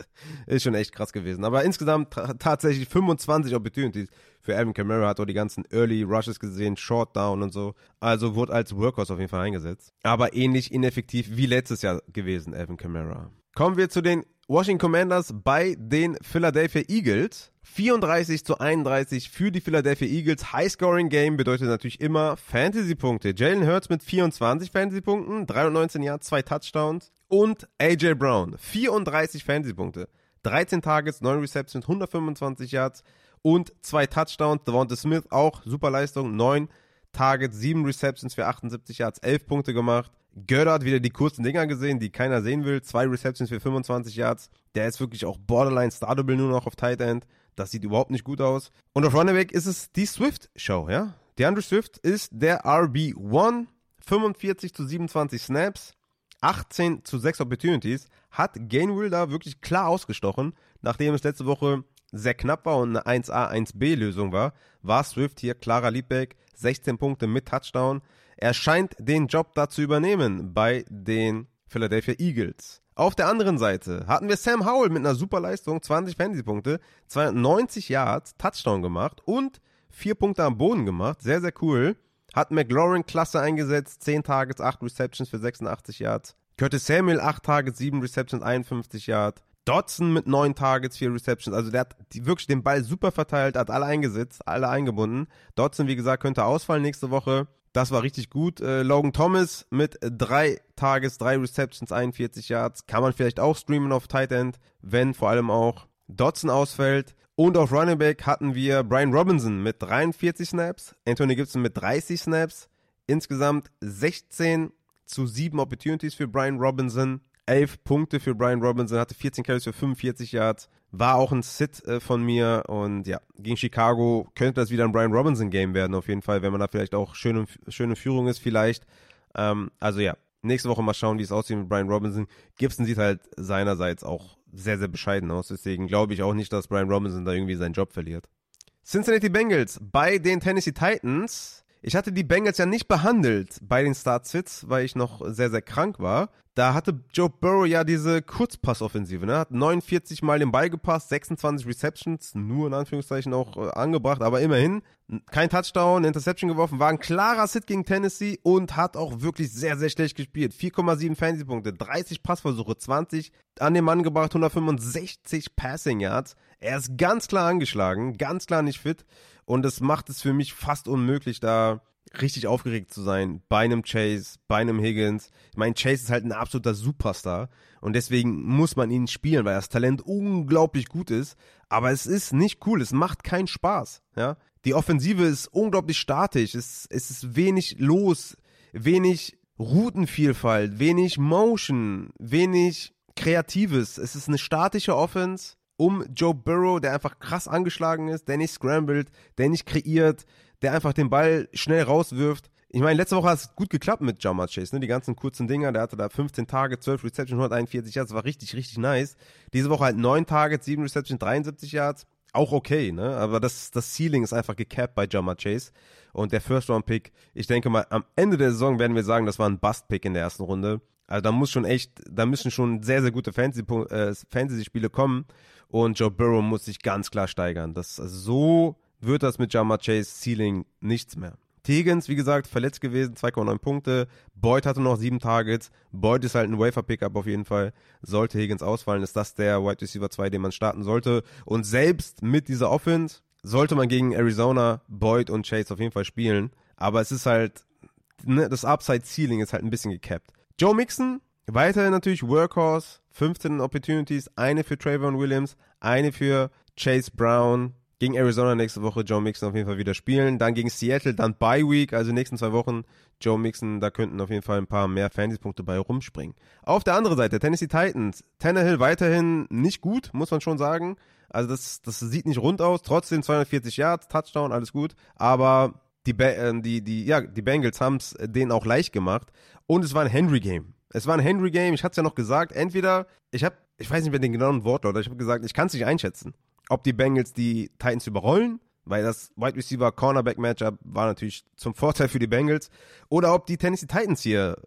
ist, schon echt krass gewesen. Aber insgesamt tatsächlich 25 Opportunities für Alvin Kamara. Hat auch die ganzen Early Rushes gesehen, Short Down und so. Also wurde als Workhorse auf jeden Fall eingesetzt. Aber ähnlich ineffektiv wie letztes Jahr gewesen, Alvin Kamara. Kommen wir zu den Washington Commanders bei den Philadelphia Eagles. 34 zu 31 für die Philadelphia Eagles. High-Scoring Game bedeutet natürlich immer Fantasy-Punkte. Jalen Hurts mit 24 Fantasy-Punkten, 319 Yards, 2 Touchdowns und AJ Brown. 34 Fantasy-Punkte. 13 Targets, 9 Receptions, 125 Yards und 2 Touchdowns. Devonta Smith auch super Leistung. 9 Targets, 7 Receptions für 78 Yards, 11 Punkte gemacht. Gördert wieder die kurzen Dinger gesehen, die keiner sehen will. 2 Receptions für 25 Yards. Der ist wirklich auch borderline startable nur noch auf Tight End. Das sieht überhaupt nicht gut aus. Und auf Running Back ist es die Swift-Show, ja? DeAndre Swift ist der RB1. 45 zu 27 Snaps. 18 zu 6 Opportunities, hat Gainwell da wirklich klar ausgestochen. Nachdem es letzte Woche sehr knapp war und eine 1A, 1B Lösung war, war Swift hier klarer Leadback, 16 Punkte mit Touchdown. Er scheint den Job da zu übernehmen bei den Philadelphia Eagles. Auf der anderen Seite hatten wir Sam Howell mit einer super Leistung, 20 Fantasy-Punkte, 290 Yards, Touchdown gemacht und 4 Punkte am Boden gemacht. Sehr, sehr cool. Hat McLaurin klasse eingesetzt, 10 Targets, 8 Receptions für 86 Yards. Curtis Samuel 8 Targets, 7 Receptions, 51 Yards. Dodson mit 9 Targets, 4 Receptions. Also der hat wirklich den Ball super verteilt, hat alle eingesetzt, alle eingebunden. Dodson, wie gesagt, könnte ausfallen nächste Woche. Das war richtig gut. Äh, Logan Thomas mit 3 Targets, 3 Receptions, 41 Yards. Kann man vielleicht auch streamen auf Tight End, wenn vor allem auch Dodson ausfällt. Und auf Running Back hatten wir Brian Robinson mit 43 Snaps, Anthony Gibson mit 30 Snaps, insgesamt 16 zu 7 Opportunities für Brian Robinson, 11 Punkte für Brian Robinson, hatte 14 Carries für 45 Yards, war auch ein Sit äh, von mir und ja, gegen Chicago könnte das wieder ein Brian Robinson Game werden auf jeden Fall, wenn man da vielleicht auch schöne, schöne Führung ist vielleicht. Ähm, also ja, nächste Woche mal schauen, wie es aussieht mit Brian Robinson. Gibson sieht halt seinerseits auch sehr, sehr bescheiden aus. Deswegen glaube ich auch nicht, dass Brian Robinson da irgendwie seinen Job verliert. Cincinnati Bengals bei den Tennessee Titans. Ich hatte die Bengals ja nicht behandelt bei den Start-Sits, weil ich noch sehr, sehr krank war. Da hatte Joe Burrow ja diese Kurzpassoffensive, ne? Hat 49 Mal den Ball gepasst, 26 Receptions, nur in Anführungszeichen auch äh, angebracht, aber immerhin kein Touchdown, Interception geworfen, war ein klarer Sit gegen Tennessee und hat auch wirklich sehr, sehr schlecht gespielt. 4,7 Fantasy-Punkte, 30 Passversuche, 20 an den Mann gebracht, 165 Passing Yards. Er ist ganz klar angeschlagen, ganz klar nicht fit und es macht es für mich fast unmöglich, da richtig aufgeregt zu sein bei einem Chase, bei einem Higgins. Ich meine, Chase ist halt ein absoluter Superstar und deswegen muss man ihn spielen, weil das Talent unglaublich gut ist. Aber es ist nicht cool, es macht keinen Spaß. Ja, die Offensive ist unglaublich statisch, es, es ist wenig los, wenig Routenvielfalt, wenig Motion, wenig Kreatives. Es ist eine statische Offense um Joe Burrow, der einfach krass angeschlagen ist, der nicht scrambled, der nicht kreiert, der einfach den Ball schnell rauswirft. ich meine, letzte Woche hat es gut geklappt mit Jamar Chase, ne? Die ganzen kurzen Dinger, der hatte da 15 Tage, 12 Reception, 141 Yards, war richtig, richtig nice. Diese Woche halt 9 Targets, 7 Reception, 73 Yards. Auch okay, ne? Aber das, das Ceiling ist einfach gecapped bei Jamar Chase. Und der First-Round-Pick, ich denke mal, am Ende der Saison werden wir sagen, das war ein Bust-Pick in der ersten Runde. Also da muss schon echt, da müssen schon sehr, sehr gute äh, Fantasy-Spiele kommen. Und Joe Burrow muss sich ganz klar steigern. Das, also so wird das mit Jamar Chase Ceiling nichts mehr. Tegans, wie gesagt, verletzt gewesen, 2,9 Punkte. Boyd hatte noch sieben Targets. Boyd ist halt ein Wafer-Pickup auf jeden Fall. Sollte Higgins ausfallen, ist das der Wide Receiver 2, den man starten sollte. Und selbst mit dieser Offense sollte man gegen Arizona, Boyd und Chase auf jeden Fall spielen. Aber es ist halt, ne, das Upside-Ceiling ist halt ein bisschen gecapped. Joe Mixon, weiterhin natürlich Workhorse, 15 Opportunities, eine für Trayvon Williams, eine für Chase Brown, gegen Arizona nächste Woche Joe Mixon auf jeden Fall wieder spielen. Dann gegen Seattle, dann Bye Week, also nächsten zwei Wochen Joe Mixon, da könnten auf jeden Fall ein paar mehr Fantasy-Punkte bei rumspringen. Auf der anderen Seite, Tennessee Titans. Tannehill weiterhin nicht gut, muss man schon sagen. Also das, das sieht nicht rund aus. Trotzdem 240 Yards, Touchdown, alles gut. Aber die, äh, die, die, ja, die Bengals haben es denen auch leicht gemacht. Und es war ein Henry-Game. Es war ein Henry-Game. Ich hatte es ja noch gesagt. Entweder, ich habe, ich weiß nicht mehr den genauen Wortlaut, ich habe gesagt, ich kann es nicht einschätzen ob die Bengals die Titans überrollen, weil das Wide Receiver Cornerback Matchup war natürlich zum Vorteil für die Bengals, oder ob die Tennessee Titans hier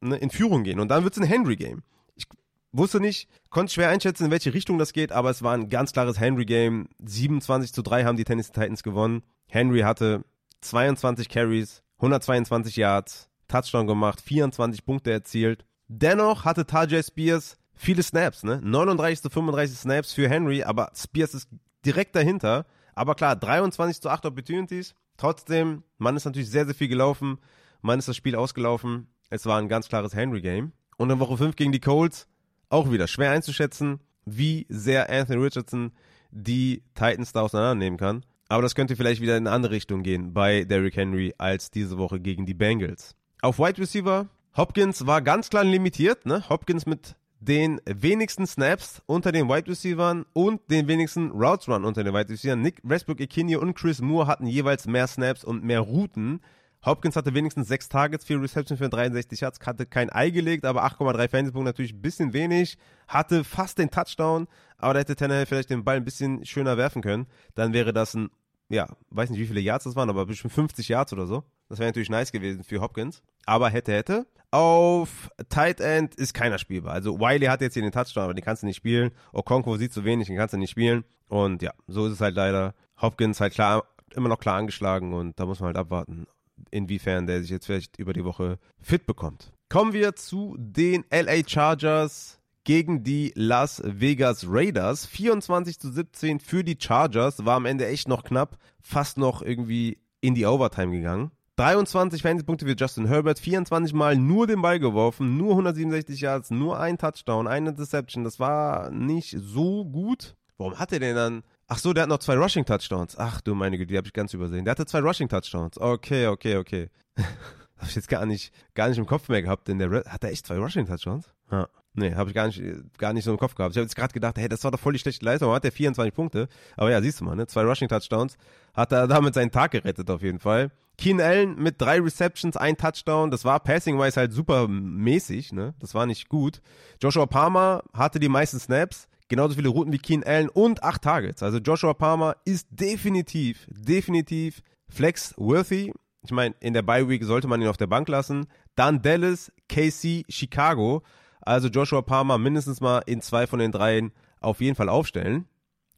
ne, in Führung gehen und dann wird es ein Henry Game. Ich wusste nicht, konnte schwer einschätzen, in welche Richtung das geht, aber es war ein ganz klares Henry Game. 27 zu 3 haben die Tennessee Titans gewonnen. Henry hatte 22 Carries, 122 Yards, Touchdown gemacht, 24 Punkte erzielt. Dennoch hatte Tajay Spears viele Snaps, ne? 39 zu 35 Snaps für Henry, aber Spears ist direkt dahinter. Aber klar, 23 zu 8 Opportunities. Trotzdem, man ist natürlich sehr, sehr viel gelaufen. Man ist das Spiel ausgelaufen. Es war ein ganz klares Henry-Game. Und in Woche 5 gegen die Colts auch wieder schwer einzuschätzen, wie sehr Anthony Richardson die Titans da auseinandernehmen kann. Aber das könnte vielleicht wieder in eine andere Richtung gehen bei Derrick Henry als diese Woche gegen die Bengals. Auf Wide Receiver, Hopkins war ganz klar limitiert. Ne? Hopkins mit den wenigsten Snaps unter den Wide Receivers und den wenigsten Routes Run unter den Wide Receivers. Nick Westbrook, Ikinio und Chris Moore hatten jeweils mehr Snaps und mehr Routen. Hopkins hatte wenigstens sechs Targets, vier Receptions für 63 Yards, hatte kein Ei gelegt, aber 8,3 Fantasy-Punkte natürlich ein bisschen wenig, hatte fast den Touchdown, aber da hätte Tannehill vielleicht den Ball ein bisschen schöner werfen können. Dann wäre das ein, ja, weiß nicht wie viele Yards das waren, aber bestimmt 50 Yards oder so. Das wäre natürlich nice gewesen für Hopkins. Aber hätte, hätte. Auf Tight End ist keiner spielbar. Also Wiley hat jetzt hier den Touchdown, aber den kannst du nicht spielen. Okonkwo sieht zu wenig, den kannst du nicht spielen. Und ja, so ist es halt leider. Hopkins halt klar, immer noch klar angeschlagen und da muss man halt abwarten, inwiefern der sich jetzt vielleicht über die Woche fit bekommt. Kommen wir zu den LA Chargers gegen die Las Vegas Raiders. 24 zu 17 für die Chargers. War am Ende echt noch knapp. Fast noch irgendwie in die Overtime gegangen. 23 Fantasy-Punkte für Justin Herbert, 24 Mal nur den Ball geworfen, nur 167 Yards, nur ein Touchdown, eine Interception. Das war nicht so gut. Warum hat er denn dann? Ach so, der hat noch zwei Rushing-Touchdowns. Ach du meine Güte, die habe ich ganz übersehen. Der hatte zwei Rushing-Touchdowns. Okay, okay, okay. habe ich jetzt gar nicht, gar nicht im Kopf mehr gehabt, denn der Red, hat er echt zwei Rushing-Touchdowns? Ja. Nee, habe ich gar nicht, gar nicht so im Kopf gehabt. Ich habe jetzt gerade gedacht, hey, das war doch voll die schlechte Leistung. Aber hat der 24 Punkte. Aber ja, siehst du mal, ne? Zwei Rushing-Touchdowns. Hat er damit seinen Tag gerettet auf jeden Fall. Keen Allen mit drei Receptions, ein Touchdown. Das war passing-wise halt super mäßig, ne? Das war nicht gut. Joshua Palmer hatte die meisten Snaps, genauso viele Routen wie Keen Allen und acht Targets. Also Joshua Palmer ist definitiv, definitiv flex-worthy. Ich meine, in der Bye Week sollte man ihn auf der Bank lassen. Dann Dallas, KC, Chicago. Also Joshua Palmer mindestens mal in zwei von den dreien auf jeden Fall aufstellen.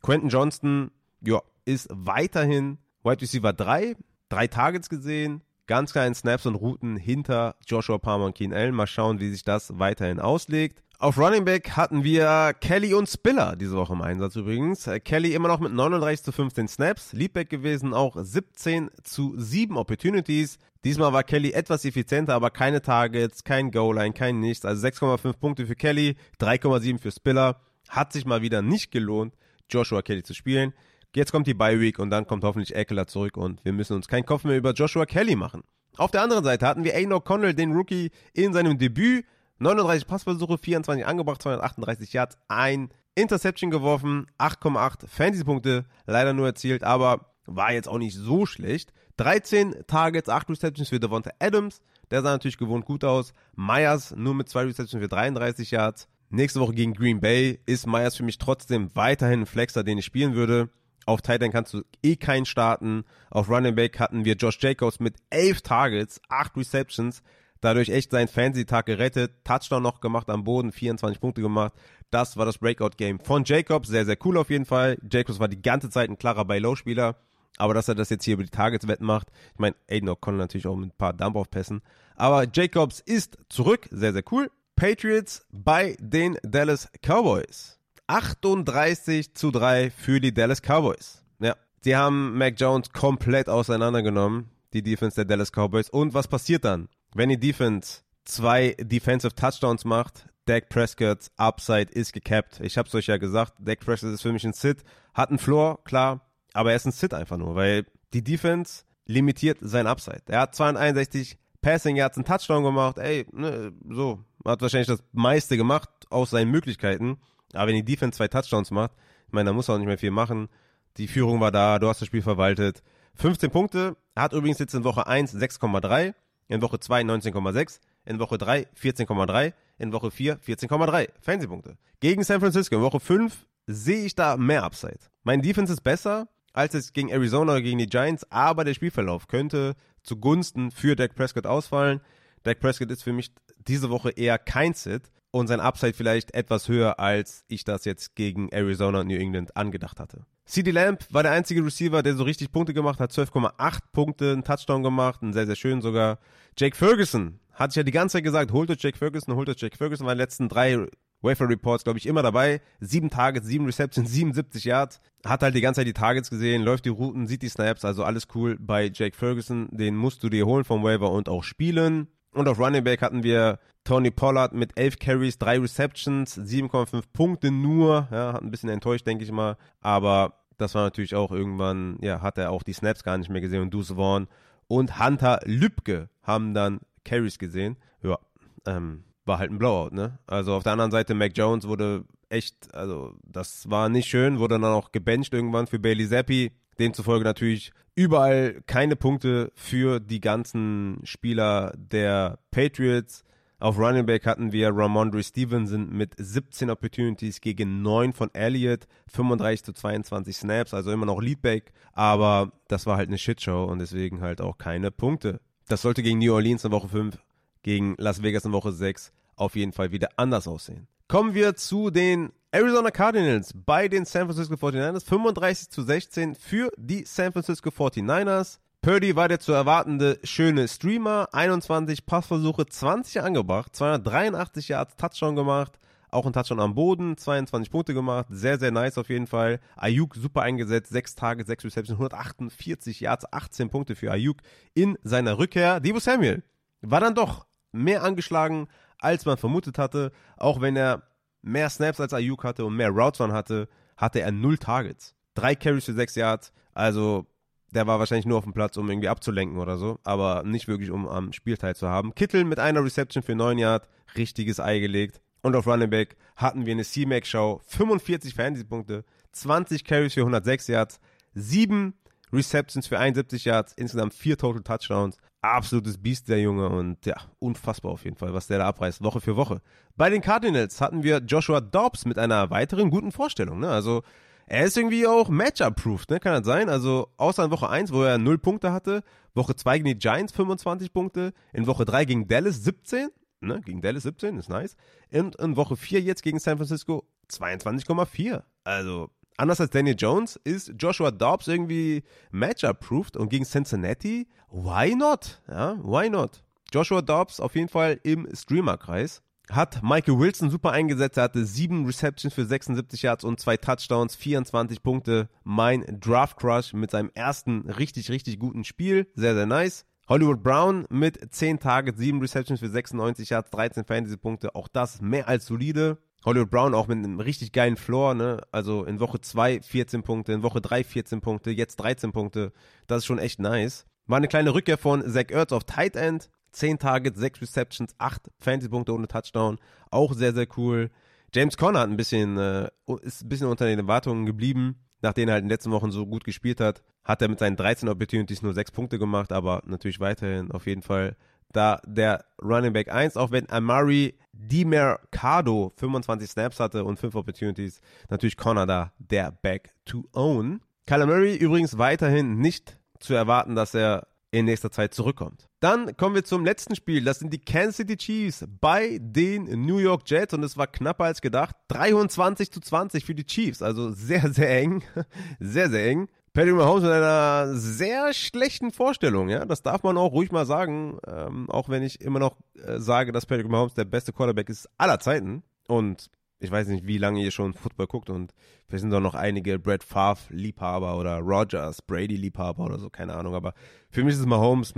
Quentin Johnston, ja, ist weiterhin Wide Receiver 3 drei Targets gesehen, ganz kleinen Snaps und Routen hinter Joshua Palmer und Keen Allen. Mal schauen, wie sich das weiterhin auslegt. Auf Running Back hatten wir Kelly und Spiller diese Woche im Einsatz übrigens. Kelly immer noch mit 39 zu 15 Snaps. Leadback gewesen auch 17 zu 7 Opportunities. Diesmal war Kelly etwas effizienter, aber keine Targets, kein Goal-Line, kein nichts. Also 6,5 Punkte für Kelly, 3,7 für Spiller. Hat sich mal wieder nicht gelohnt, Joshua Kelly zu spielen. Jetzt kommt die Bye Week und dann kommt hoffentlich Eckler zurück und wir müssen uns keinen Kopf mehr über Joshua Kelly machen. Auf der anderen Seite hatten wir Aiden O'Connell, den Rookie, in seinem Debüt. 39 Passversuche, 24 angebracht, 238 Yards, ein Interception geworfen, 8,8 Fantasy-Punkte leider nur erzielt, aber war jetzt auch nicht so schlecht. 13 Targets, 8 Receptions für Devonta Adams. Der sah natürlich gewohnt gut aus. Myers nur mit 2 Receptions für 33 Yards. Nächste Woche gegen Green Bay ist Myers für mich trotzdem weiterhin ein Flexer, den ich spielen würde. Auf Titan kannst du eh keinen starten. Auf Running Back hatten wir Josh Jacobs mit 11 Targets, 8 Receptions. Dadurch echt seinen Fantasy-Tag gerettet. Touchdown noch gemacht am Boden, 24 Punkte gemacht. Das war das Breakout-Game von Jacobs. Sehr, sehr cool auf jeden Fall. Jacobs war die ganze Zeit ein klarer Buy-Low-Spieler. Aber dass er das jetzt hier über die Targets wetten macht, ich meine, Aiden O'Connell natürlich auch mit ein paar Dump-Off-Pässen. Aber Jacobs ist zurück, sehr, sehr cool. Patriots bei den Dallas Cowboys. 38 zu 3 für die Dallas Cowboys. Ja, sie haben Mac Jones komplett auseinandergenommen, die Defense der Dallas Cowboys. Und was passiert dann, wenn die Defense zwei Defensive Touchdowns macht? Dak Prescott's Upside ist gecapped. Ich hab's euch ja gesagt, Dak Prescott ist für mich ein Sit. Hat einen Floor, klar, aber er ist ein Sit einfach nur, weil die Defense limitiert sein Upside. Er hat 261 Passing Yards, einen Touchdown gemacht, ey, ne, so, hat wahrscheinlich das meiste gemacht aus seinen Möglichkeiten. Aber wenn die Defense zwei Touchdowns macht, ich meine, da muss er auch nicht mehr viel machen. Die Führung war da, du hast das Spiel verwaltet. 15 Punkte, hat übrigens jetzt in Woche 1 6,3, in Woche 2 19,6, in Woche 3 14,3, in Woche 4 14,3 Fernsehpunkte. Gegen San Francisco in Woche 5 sehe ich da mehr Upside. Mein Defense ist besser als es gegen Arizona oder gegen die Giants, aber der Spielverlauf könnte zugunsten für Dak Prescott ausfallen. Dak Prescott ist für mich diese Woche eher kein Sit und sein Upside vielleicht etwas höher, als ich das jetzt gegen Arizona und New England angedacht hatte. CD Lamb war der einzige Receiver, der so richtig Punkte gemacht hat, 12,8 Punkte, einen Touchdown gemacht, einen sehr, sehr schön sogar. Jake Ferguson hatte ich ja die ganze Zeit gesagt, holt euch Jake Ferguson, holt euch Jake Ferguson, war in den letzten drei Wafer Reports, glaube ich, immer dabei. Sieben Targets, sieben Receptions, 77 Yards. Hat halt die ganze Zeit die Targets gesehen, läuft die Routen, sieht die Snaps, also alles cool bei Jake Ferguson. Den musst du dir holen vom Waiver und auch spielen. Und auf Running Back hatten wir Tony Pollard mit 11 Carries, 3 Receptions, 7,5 Punkte nur. Ja, hat ein bisschen enttäuscht, denke ich mal. Aber das war natürlich auch irgendwann, ja, hat er auch die Snaps gar nicht mehr gesehen. Und Deuce Vaughn und Hunter Lübke haben dann Carries gesehen. Ja, ähm, war halt ein Blowout, ne? Also auf der anderen Seite, Mac Jones wurde echt, also das war nicht schön, wurde dann auch gebencht irgendwann für Bailey Zappi. Demzufolge natürlich überall keine Punkte für die ganzen Spieler der Patriots. Auf Running Back hatten wir Ramondre Stevenson mit 17 Opportunities gegen 9 von Elliott, 35 zu 22 Snaps, also immer noch Leadback, aber das war halt eine Shitshow und deswegen halt auch keine Punkte. Das sollte gegen New Orleans in Woche 5 gegen Las Vegas in Woche 6 auf jeden Fall wieder anders aussehen. Kommen wir zu den Arizona Cardinals bei den San Francisco 49ers. 35 zu 16 für die San Francisco 49ers. Purdy war der zu erwartende schöne Streamer. 21 Passversuche, 20 angebracht, 283 Yards, Touchdown gemacht. Auch ein Touchdown am Boden, 22 Punkte gemacht. Sehr, sehr nice auf jeden Fall. Ayuk super eingesetzt, 6 Tage, 6 Receptions, 148 Yards, 18 Punkte für Ayuk in seiner Rückkehr. Debo Samuel war dann doch mehr angeschlagen, als man vermutet hatte. Auch wenn er mehr Snaps als Ayuk hatte und mehr Routes hatte, hatte er null Targets. Drei Carries für sechs Yards. Also, der war wahrscheinlich nur auf dem Platz, um irgendwie abzulenken oder so, aber nicht wirklich, um am Spiel teilzuhaben. Kittel mit einer Reception für neun Yards, richtiges Ei gelegt. Und auf Running Back hatten wir eine C-Mac-Show, 45 Fantasy-Punkte, 20 Carries für 106 Yards, 7 Receptions für 71 Yards, insgesamt 4 Total Touchdowns absolutes Biest, der Junge. Und ja, unfassbar auf jeden Fall, was der da abreißt, Woche für Woche. Bei den Cardinals hatten wir Joshua Dobbs mit einer weiteren guten Vorstellung. Ne? Also, er ist irgendwie auch Matchup-proofed, ne? kann das sein? Also, außer in Woche 1, wo er 0 Punkte hatte, Woche 2 gegen die Giants 25 Punkte, in Woche 3 gegen Dallas 17, ne? gegen Dallas 17, ist nice. Und in Woche 4 jetzt gegen San Francisco 22,4. Also, anders als Daniel Jones ist Joshua Dobbs irgendwie Matchup-proofed und gegen Cincinnati, why not? Ja, why not? Joshua Dobbs auf jeden Fall im Streamer-Kreis. Hat Michael Wilson super eingesetzt. Er hatte sieben Receptions für 76 Yards und zwei Touchdowns, 24 Punkte. Mein Draft Crush mit seinem ersten richtig, richtig guten Spiel. Sehr, sehr nice. Hollywood Brown mit 10 Targets, 7 Receptions für 96 Yards, 13 Fantasy-Punkte. Auch das mehr als solide. Hollywood Brown auch mit einem richtig geilen Floor, ne? Also in Woche 2 14 Punkte, in Woche 3 14 Punkte, jetzt 13 Punkte. Das ist schon echt nice. War eine kleine Rückkehr von Zach Ertz auf Tight End. 10 Targets, 6 Receptions, 8 Fantasy-Punkte ohne Touchdown. Auch sehr, sehr cool. James Conner hat ein bisschen, äh, ist ein bisschen unter den Erwartungen geblieben. nachdem er halt in den letzten Wochen so gut gespielt hat, hat er mit seinen 13 Opportunities nur 6 Punkte gemacht, aber natürlich weiterhin auf jeden Fall da der Running Back 1, auch wenn Amari DiMercado 25 Snaps hatte und 5 Opportunities, natürlich Connor da der Back to own. Kyler Murray übrigens weiterhin nicht zu erwarten, dass er in nächster Zeit zurückkommt. Dann kommen wir zum letzten Spiel. Das sind die Kansas City Chiefs bei den New York Jets und es war knapper als gedacht. 23 zu 20 für die Chiefs. Also sehr, sehr eng. Sehr, sehr eng. Patrick Mahomes mit einer sehr schlechten Vorstellung, ja. Das darf man auch ruhig mal sagen. Ähm, auch wenn ich immer noch äh, sage, dass Patrick Mahomes der beste Quarterback ist aller Zeiten. Und ich weiß nicht, wie lange ihr schon Football guckt und vielleicht sind doch noch einige Brad Favre-Liebhaber oder Rogers, Brady-Liebhaber oder so, keine Ahnung. Aber für mich ist es Mahomes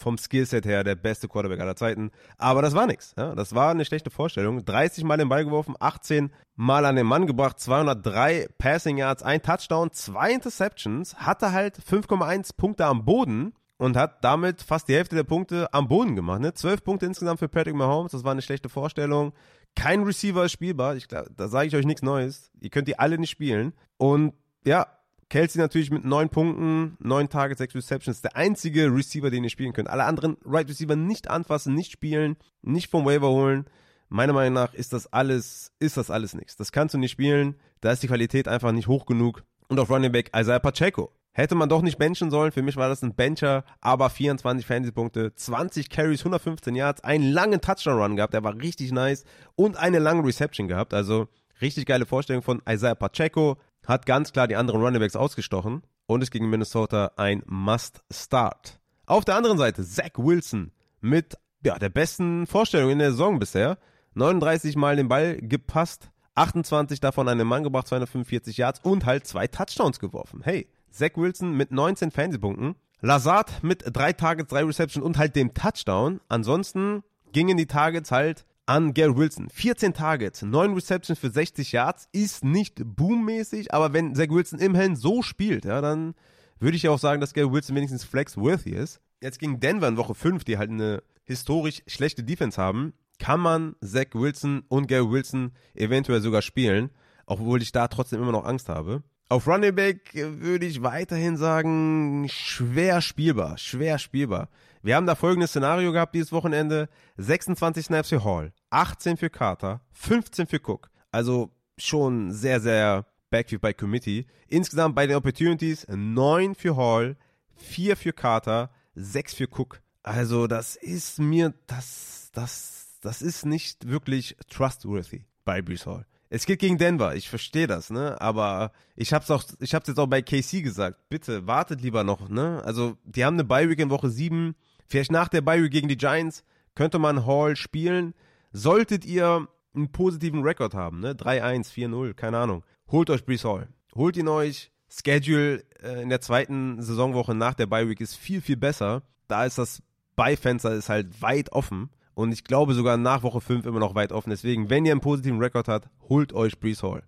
vom Skillset her der beste Quarterback aller Zeiten. Aber das war nichts. Ja? Das war eine schlechte Vorstellung. 30 Mal den Ball geworfen, 18 Mal an den Mann gebracht, 203 Passing Yards, ein Touchdown, zwei Interceptions, hatte halt 5,1 Punkte am Boden und hat damit fast die Hälfte der Punkte am Boden gemacht. Ne? 12 Punkte insgesamt für Patrick Mahomes, das war eine schlechte Vorstellung. Kein Receiver ist spielbar. Ich, da sage ich euch nichts Neues. Ihr könnt die alle nicht spielen. Und ja, Kelsey natürlich mit neun Punkten, neun Targets, sechs Receptions, der einzige Receiver, den ihr spielen könnt. Alle anderen Right Receiver nicht anfassen, nicht spielen, nicht vom Waiver holen. Meiner Meinung nach ist das alles, ist das alles nichts. Das kannst du nicht spielen. Da ist die Qualität einfach nicht hoch genug. Und auf Running Back Isaiah Pacheco. Hätte man doch nicht benchen sollen. Für mich war das ein Bencher, aber 24 Fantasy-Punkte, 20 Carries, 115 Yards, einen langen Touchdown-Run gehabt, der war richtig nice und eine lange Reception gehabt. Also richtig geile Vorstellung von Isaiah Pacheco. Hat ganz klar die anderen Runningbacks ausgestochen und ist gegen Minnesota ein Must-Start. Auf der anderen Seite Zach Wilson mit ja, der besten Vorstellung in der Saison bisher. 39 Mal den Ball gepasst, 28 davon an den Mann gebracht, 245 Yards und halt zwei Touchdowns geworfen. Hey, Zach Wilson mit 19 Fantasy-Punkten. Lazard mit drei Targets, drei Reception und halt dem Touchdown. Ansonsten gingen die Targets halt an Gary Wilson. 14 Targets, 9 Receptions für 60 Yards ist nicht boommäßig, aber wenn Zach Wilson immerhin so spielt, ja, dann würde ich ja auch sagen, dass Gary Wilson wenigstens flex-worthy ist. Jetzt gegen Denver in Woche 5, die halt eine historisch schlechte Defense haben, kann man Zach Wilson und Gary Wilson eventuell sogar spielen, obwohl ich da trotzdem immer noch Angst habe. Auf Running Back würde ich weiterhin sagen, schwer spielbar, schwer spielbar. Wir haben da folgendes Szenario gehabt dieses Wochenende. 26 Snaps für Hall, 18 für Carter, 15 für Cook. Also schon sehr, sehr Backfield by Committee. Insgesamt bei den Opportunities 9 für Hall, 4 für Carter, 6 für Cook. Also das ist mir, das, das, das ist nicht wirklich trustworthy bei Brees Hall. Es geht gegen Denver, ich verstehe das, ne? Aber ich hab's auch, ich hab's jetzt auch bei KC gesagt. Bitte wartet lieber noch, ne? Also, die haben eine Bye Week in Woche 7. Vielleicht nach der Bye Week gegen die Giants könnte man Hall spielen. Solltet ihr einen positiven Rekord haben, ne? 3-1, 4-0, keine Ahnung. Holt euch Brees Hall. Holt ihn euch. Schedule äh, in der zweiten Saisonwoche nach der Bye Week ist viel, viel besser. Da ist das Beifenster ist halt weit offen. Und ich glaube sogar nach Woche 5 immer noch weit offen. Deswegen, wenn ihr einen positiven Rekord habt, holt euch Brees Hall.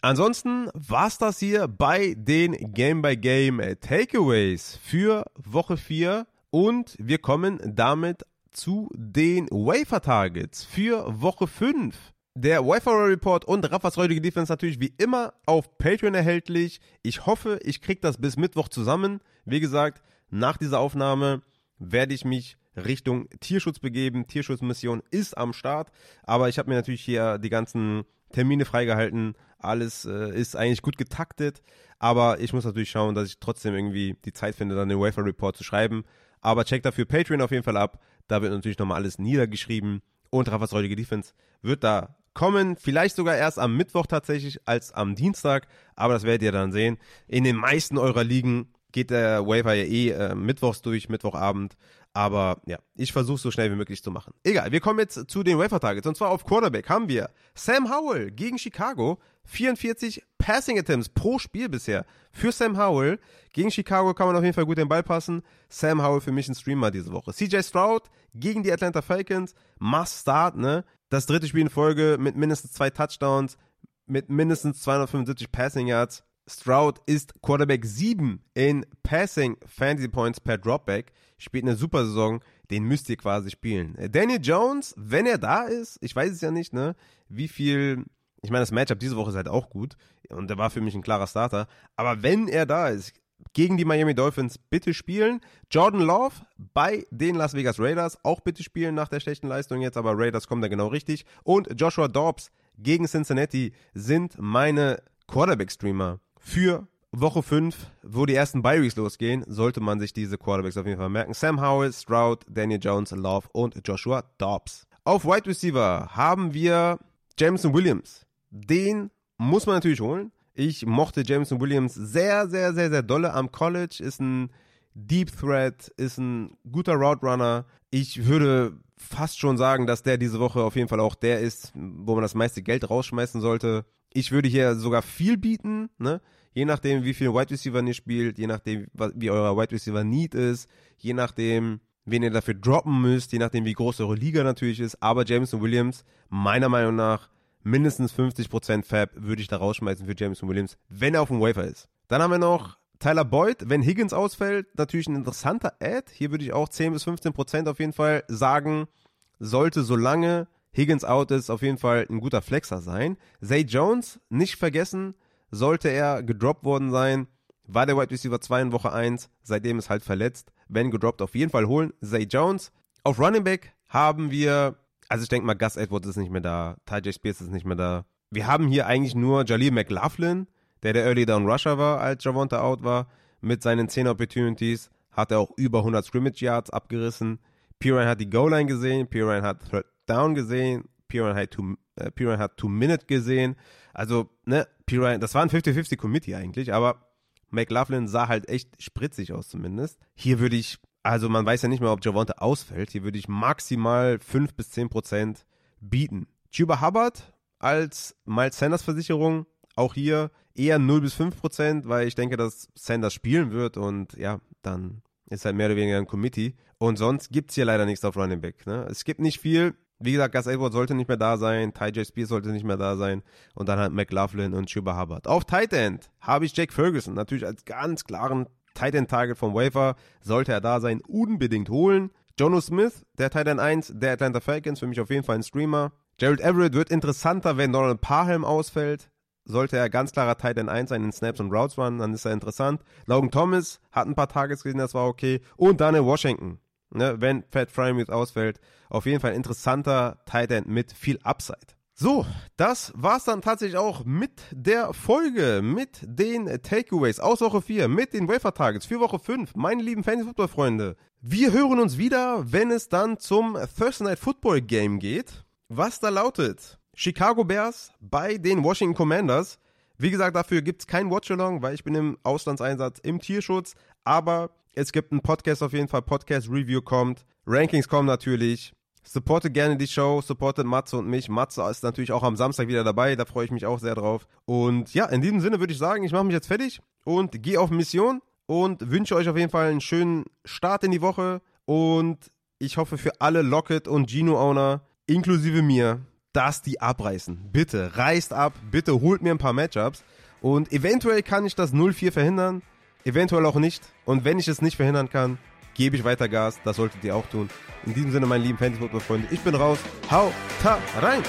Ansonsten war's das hier bei den Game by Game Takeaways für Woche 4 und wir kommen damit zu den Wafer Targets für Woche 5. Der Wafer Report und Raffas heutige Defense natürlich wie immer auf Patreon erhältlich. Ich hoffe, ich kriege das bis Mittwoch zusammen. Wie gesagt, nach dieser Aufnahme werde ich mich Richtung Tierschutz begeben. Tierschutzmission ist am Start, aber ich habe mir natürlich hier die ganzen Termine freigehalten. Alles äh, ist eigentlich gut getaktet, aber ich muss natürlich schauen, dass ich trotzdem irgendwie die Zeit finde, dann den Wafer Report zu schreiben. Aber check dafür Patreon auf jeden Fall ab. Da wird natürlich nochmal alles niedergeschrieben und Raffas heutige Defense wird da kommen. Vielleicht sogar erst am Mittwoch tatsächlich als am Dienstag, aber das werdet ihr dann sehen. In den meisten eurer Ligen geht der Waiver ja eh äh, mittwochs durch, Mittwochabend. Aber ja, ich versuche so schnell wie möglich zu machen. Egal, wir kommen jetzt zu den Waiver Targets. Und zwar auf Quarterback haben wir Sam Howell gegen Chicago. 44 Passing Attempts pro Spiel bisher für Sam Howell. Gegen Chicago kann man auf jeden Fall gut den Ball passen. Sam Howell für mich ein Streamer diese Woche. CJ Stroud gegen die Atlanta Falcons. Must start, ne? Das dritte Spiel in Folge mit mindestens zwei Touchdowns, mit mindestens 275 Passing Yards. Stroud ist Quarterback 7 in Passing Fantasy Points per Dropback, spielt eine super Saison, den müsst ihr quasi spielen. Daniel Jones, wenn er da ist, ich weiß es ja nicht, ne, wie viel Ich meine, das Matchup diese Woche ist halt auch gut und der war für mich ein klarer Starter. Aber wenn er da ist, gegen die Miami Dolphins bitte spielen. Jordan Love bei den Las Vegas Raiders auch bitte spielen nach der schlechten Leistung jetzt, aber Raiders kommen da genau richtig. Und Joshua Dobbs gegen Cincinnati sind meine Quarterback-Streamer für Woche 5, wo die ersten Bye losgehen, sollte man sich diese Quarterbacks auf jeden Fall merken. Sam Howell, Stroud, Daniel Jones, Love und Joshua Dobbs. Auf Wide Receiver haben wir Jameson Williams. Den muss man natürlich holen. Ich mochte Jameson Williams sehr, sehr, sehr, sehr dolle am College. Ist ein Deep Threat, ist ein guter Route Runner. Ich würde fast schon sagen, dass der diese Woche auf jeden Fall auch der ist, wo man das meiste Geld rausschmeißen sollte. Ich würde hier sogar viel bieten, ne? Je nachdem, wie viel Wide Receiver ihr spielt, je nachdem, wie euer Wide Receiver Need ist, je nachdem, wen ihr dafür droppen müsst, je nachdem, wie groß eure Liga natürlich ist. Aber Jameson Williams, meiner Meinung nach, mindestens 50% Fab würde ich da rausschmeißen für Jameson Williams, wenn er auf dem Wafer ist. Dann haben wir noch Tyler Boyd, wenn Higgins ausfällt, natürlich ein interessanter Ad. Hier würde ich auch 10 bis 15% auf jeden Fall sagen, sollte solange Higgins out ist, auf jeden Fall ein guter Flexer sein. Zay Jones, nicht vergessen, sollte er gedroppt worden sein, war der Wide Receiver 2 in Woche 1, seitdem ist halt verletzt. Wenn gedroppt, auf jeden Fall holen. Zay Jones. Auf Running Back haben wir also ich denke mal, Gus Edwards ist nicht mehr da, Ty Spears ist nicht mehr da. Wir haben hier eigentlich nur Jaleel McLaughlin, der der Early Down Rusher war, als Javonta out war. Mit seinen 10 Opportunities hat er auch über 100 Scrimmage Yards abgerissen. Piran hat die Goal Line gesehen, Piran hat Third Down gesehen, Piran hat Two, äh, gesehen. Also, ne, Piran, das war ein 50-50 Committee eigentlich, aber McLaughlin sah halt echt spritzig aus zumindest. Hier würde ich also man weiß ja nicht mehr, ob Javonte ausfällt. Hier würde ich maximal 5 bis 10 Prozent bieten. Chuba Hubbard als Miles Sanders Versicherung, auch hier eher 0 bis 5 Prozent, weil ich denke, dass Sanders spielen wird und ja, dann ist halt mehr oder weniger ein Committee. Und sonst gibt es hier leider nichts auf Running Back. Ne? Es gibt nicht viel. Wie gesagt, Gus Edwards sollte nicht mehr da sein, Ty J. Spears sollte nicht mehr da sein und dann halt McLaughlin und Chuba Hubbard. Auf Tight End habe ich Jake Ferguson natürlich als ganz klaren Tight End Target vom Wafer, sollte er da sein, unbedingt holen. Jono Smith, der Tight End 1 der Atlanta Falcons, für mich auf jeden Fall ein Streamer. Gerald Everett wird interessanter, wenn Donald Parham ausfällt. Sollte er ganz klarer Tight End 1 sein in Snaps und Routes Run, dann ist er interessant. Logan Thomas hat ein paar Targets gesehen, das war okay. Und Daniel Washington, ne, wenn Pat Frymuth ausfällt, auf jeden Fall ein interessanter Tight End mit viel Upside. So, das war's dann tatsächlich auch mit der Folge, mit den Takeaways aus Woche 4, mit den Wafer Targets für Woche 5. Meine lieben Fantasy Football Freunde, wir hören uns wieder, wenn es dann zum Thursday Night Football Game geht. Was da lautet: Chicago Bears bei den Washington Commanders. Wie gesagt, dafür gibt's kein Watch-Along, weil ich bin im Auslandseinsatz im Tierschutz. Aber es gibt einen Podcast auf jeden Fall. Podcast-Review kommt. Rankings kommen natürlich. Supportet gerne die Show, supportet Matze und mich. Matze ist natürlich auch am Samstag wieder dabei, da freue ich mich auch sehr drauf. Und ja, in diesem Sinne würde ich sagen, ich mache mich jetzt fertig und gehe auf Mission und wünsche euch auf jeden Fall einen schönen Start in die Woche. Und ich hoffe für alle Locket und Gino-Owner, inklusive mir, dass die abreißen. Bitte, reißt ab, bitte holt mir ein paar Matchups. Und eventuell kann ich das 0-4 verhindern, eventuell auch nicht. Und wenn ich es nicht verhindern kann, gebe ich weiter Gas. Das solltet ihr auch tun. In diesem Sinne, meine lieben Fantasy-Football-Freunde, ich bin raus. Hau ta rein!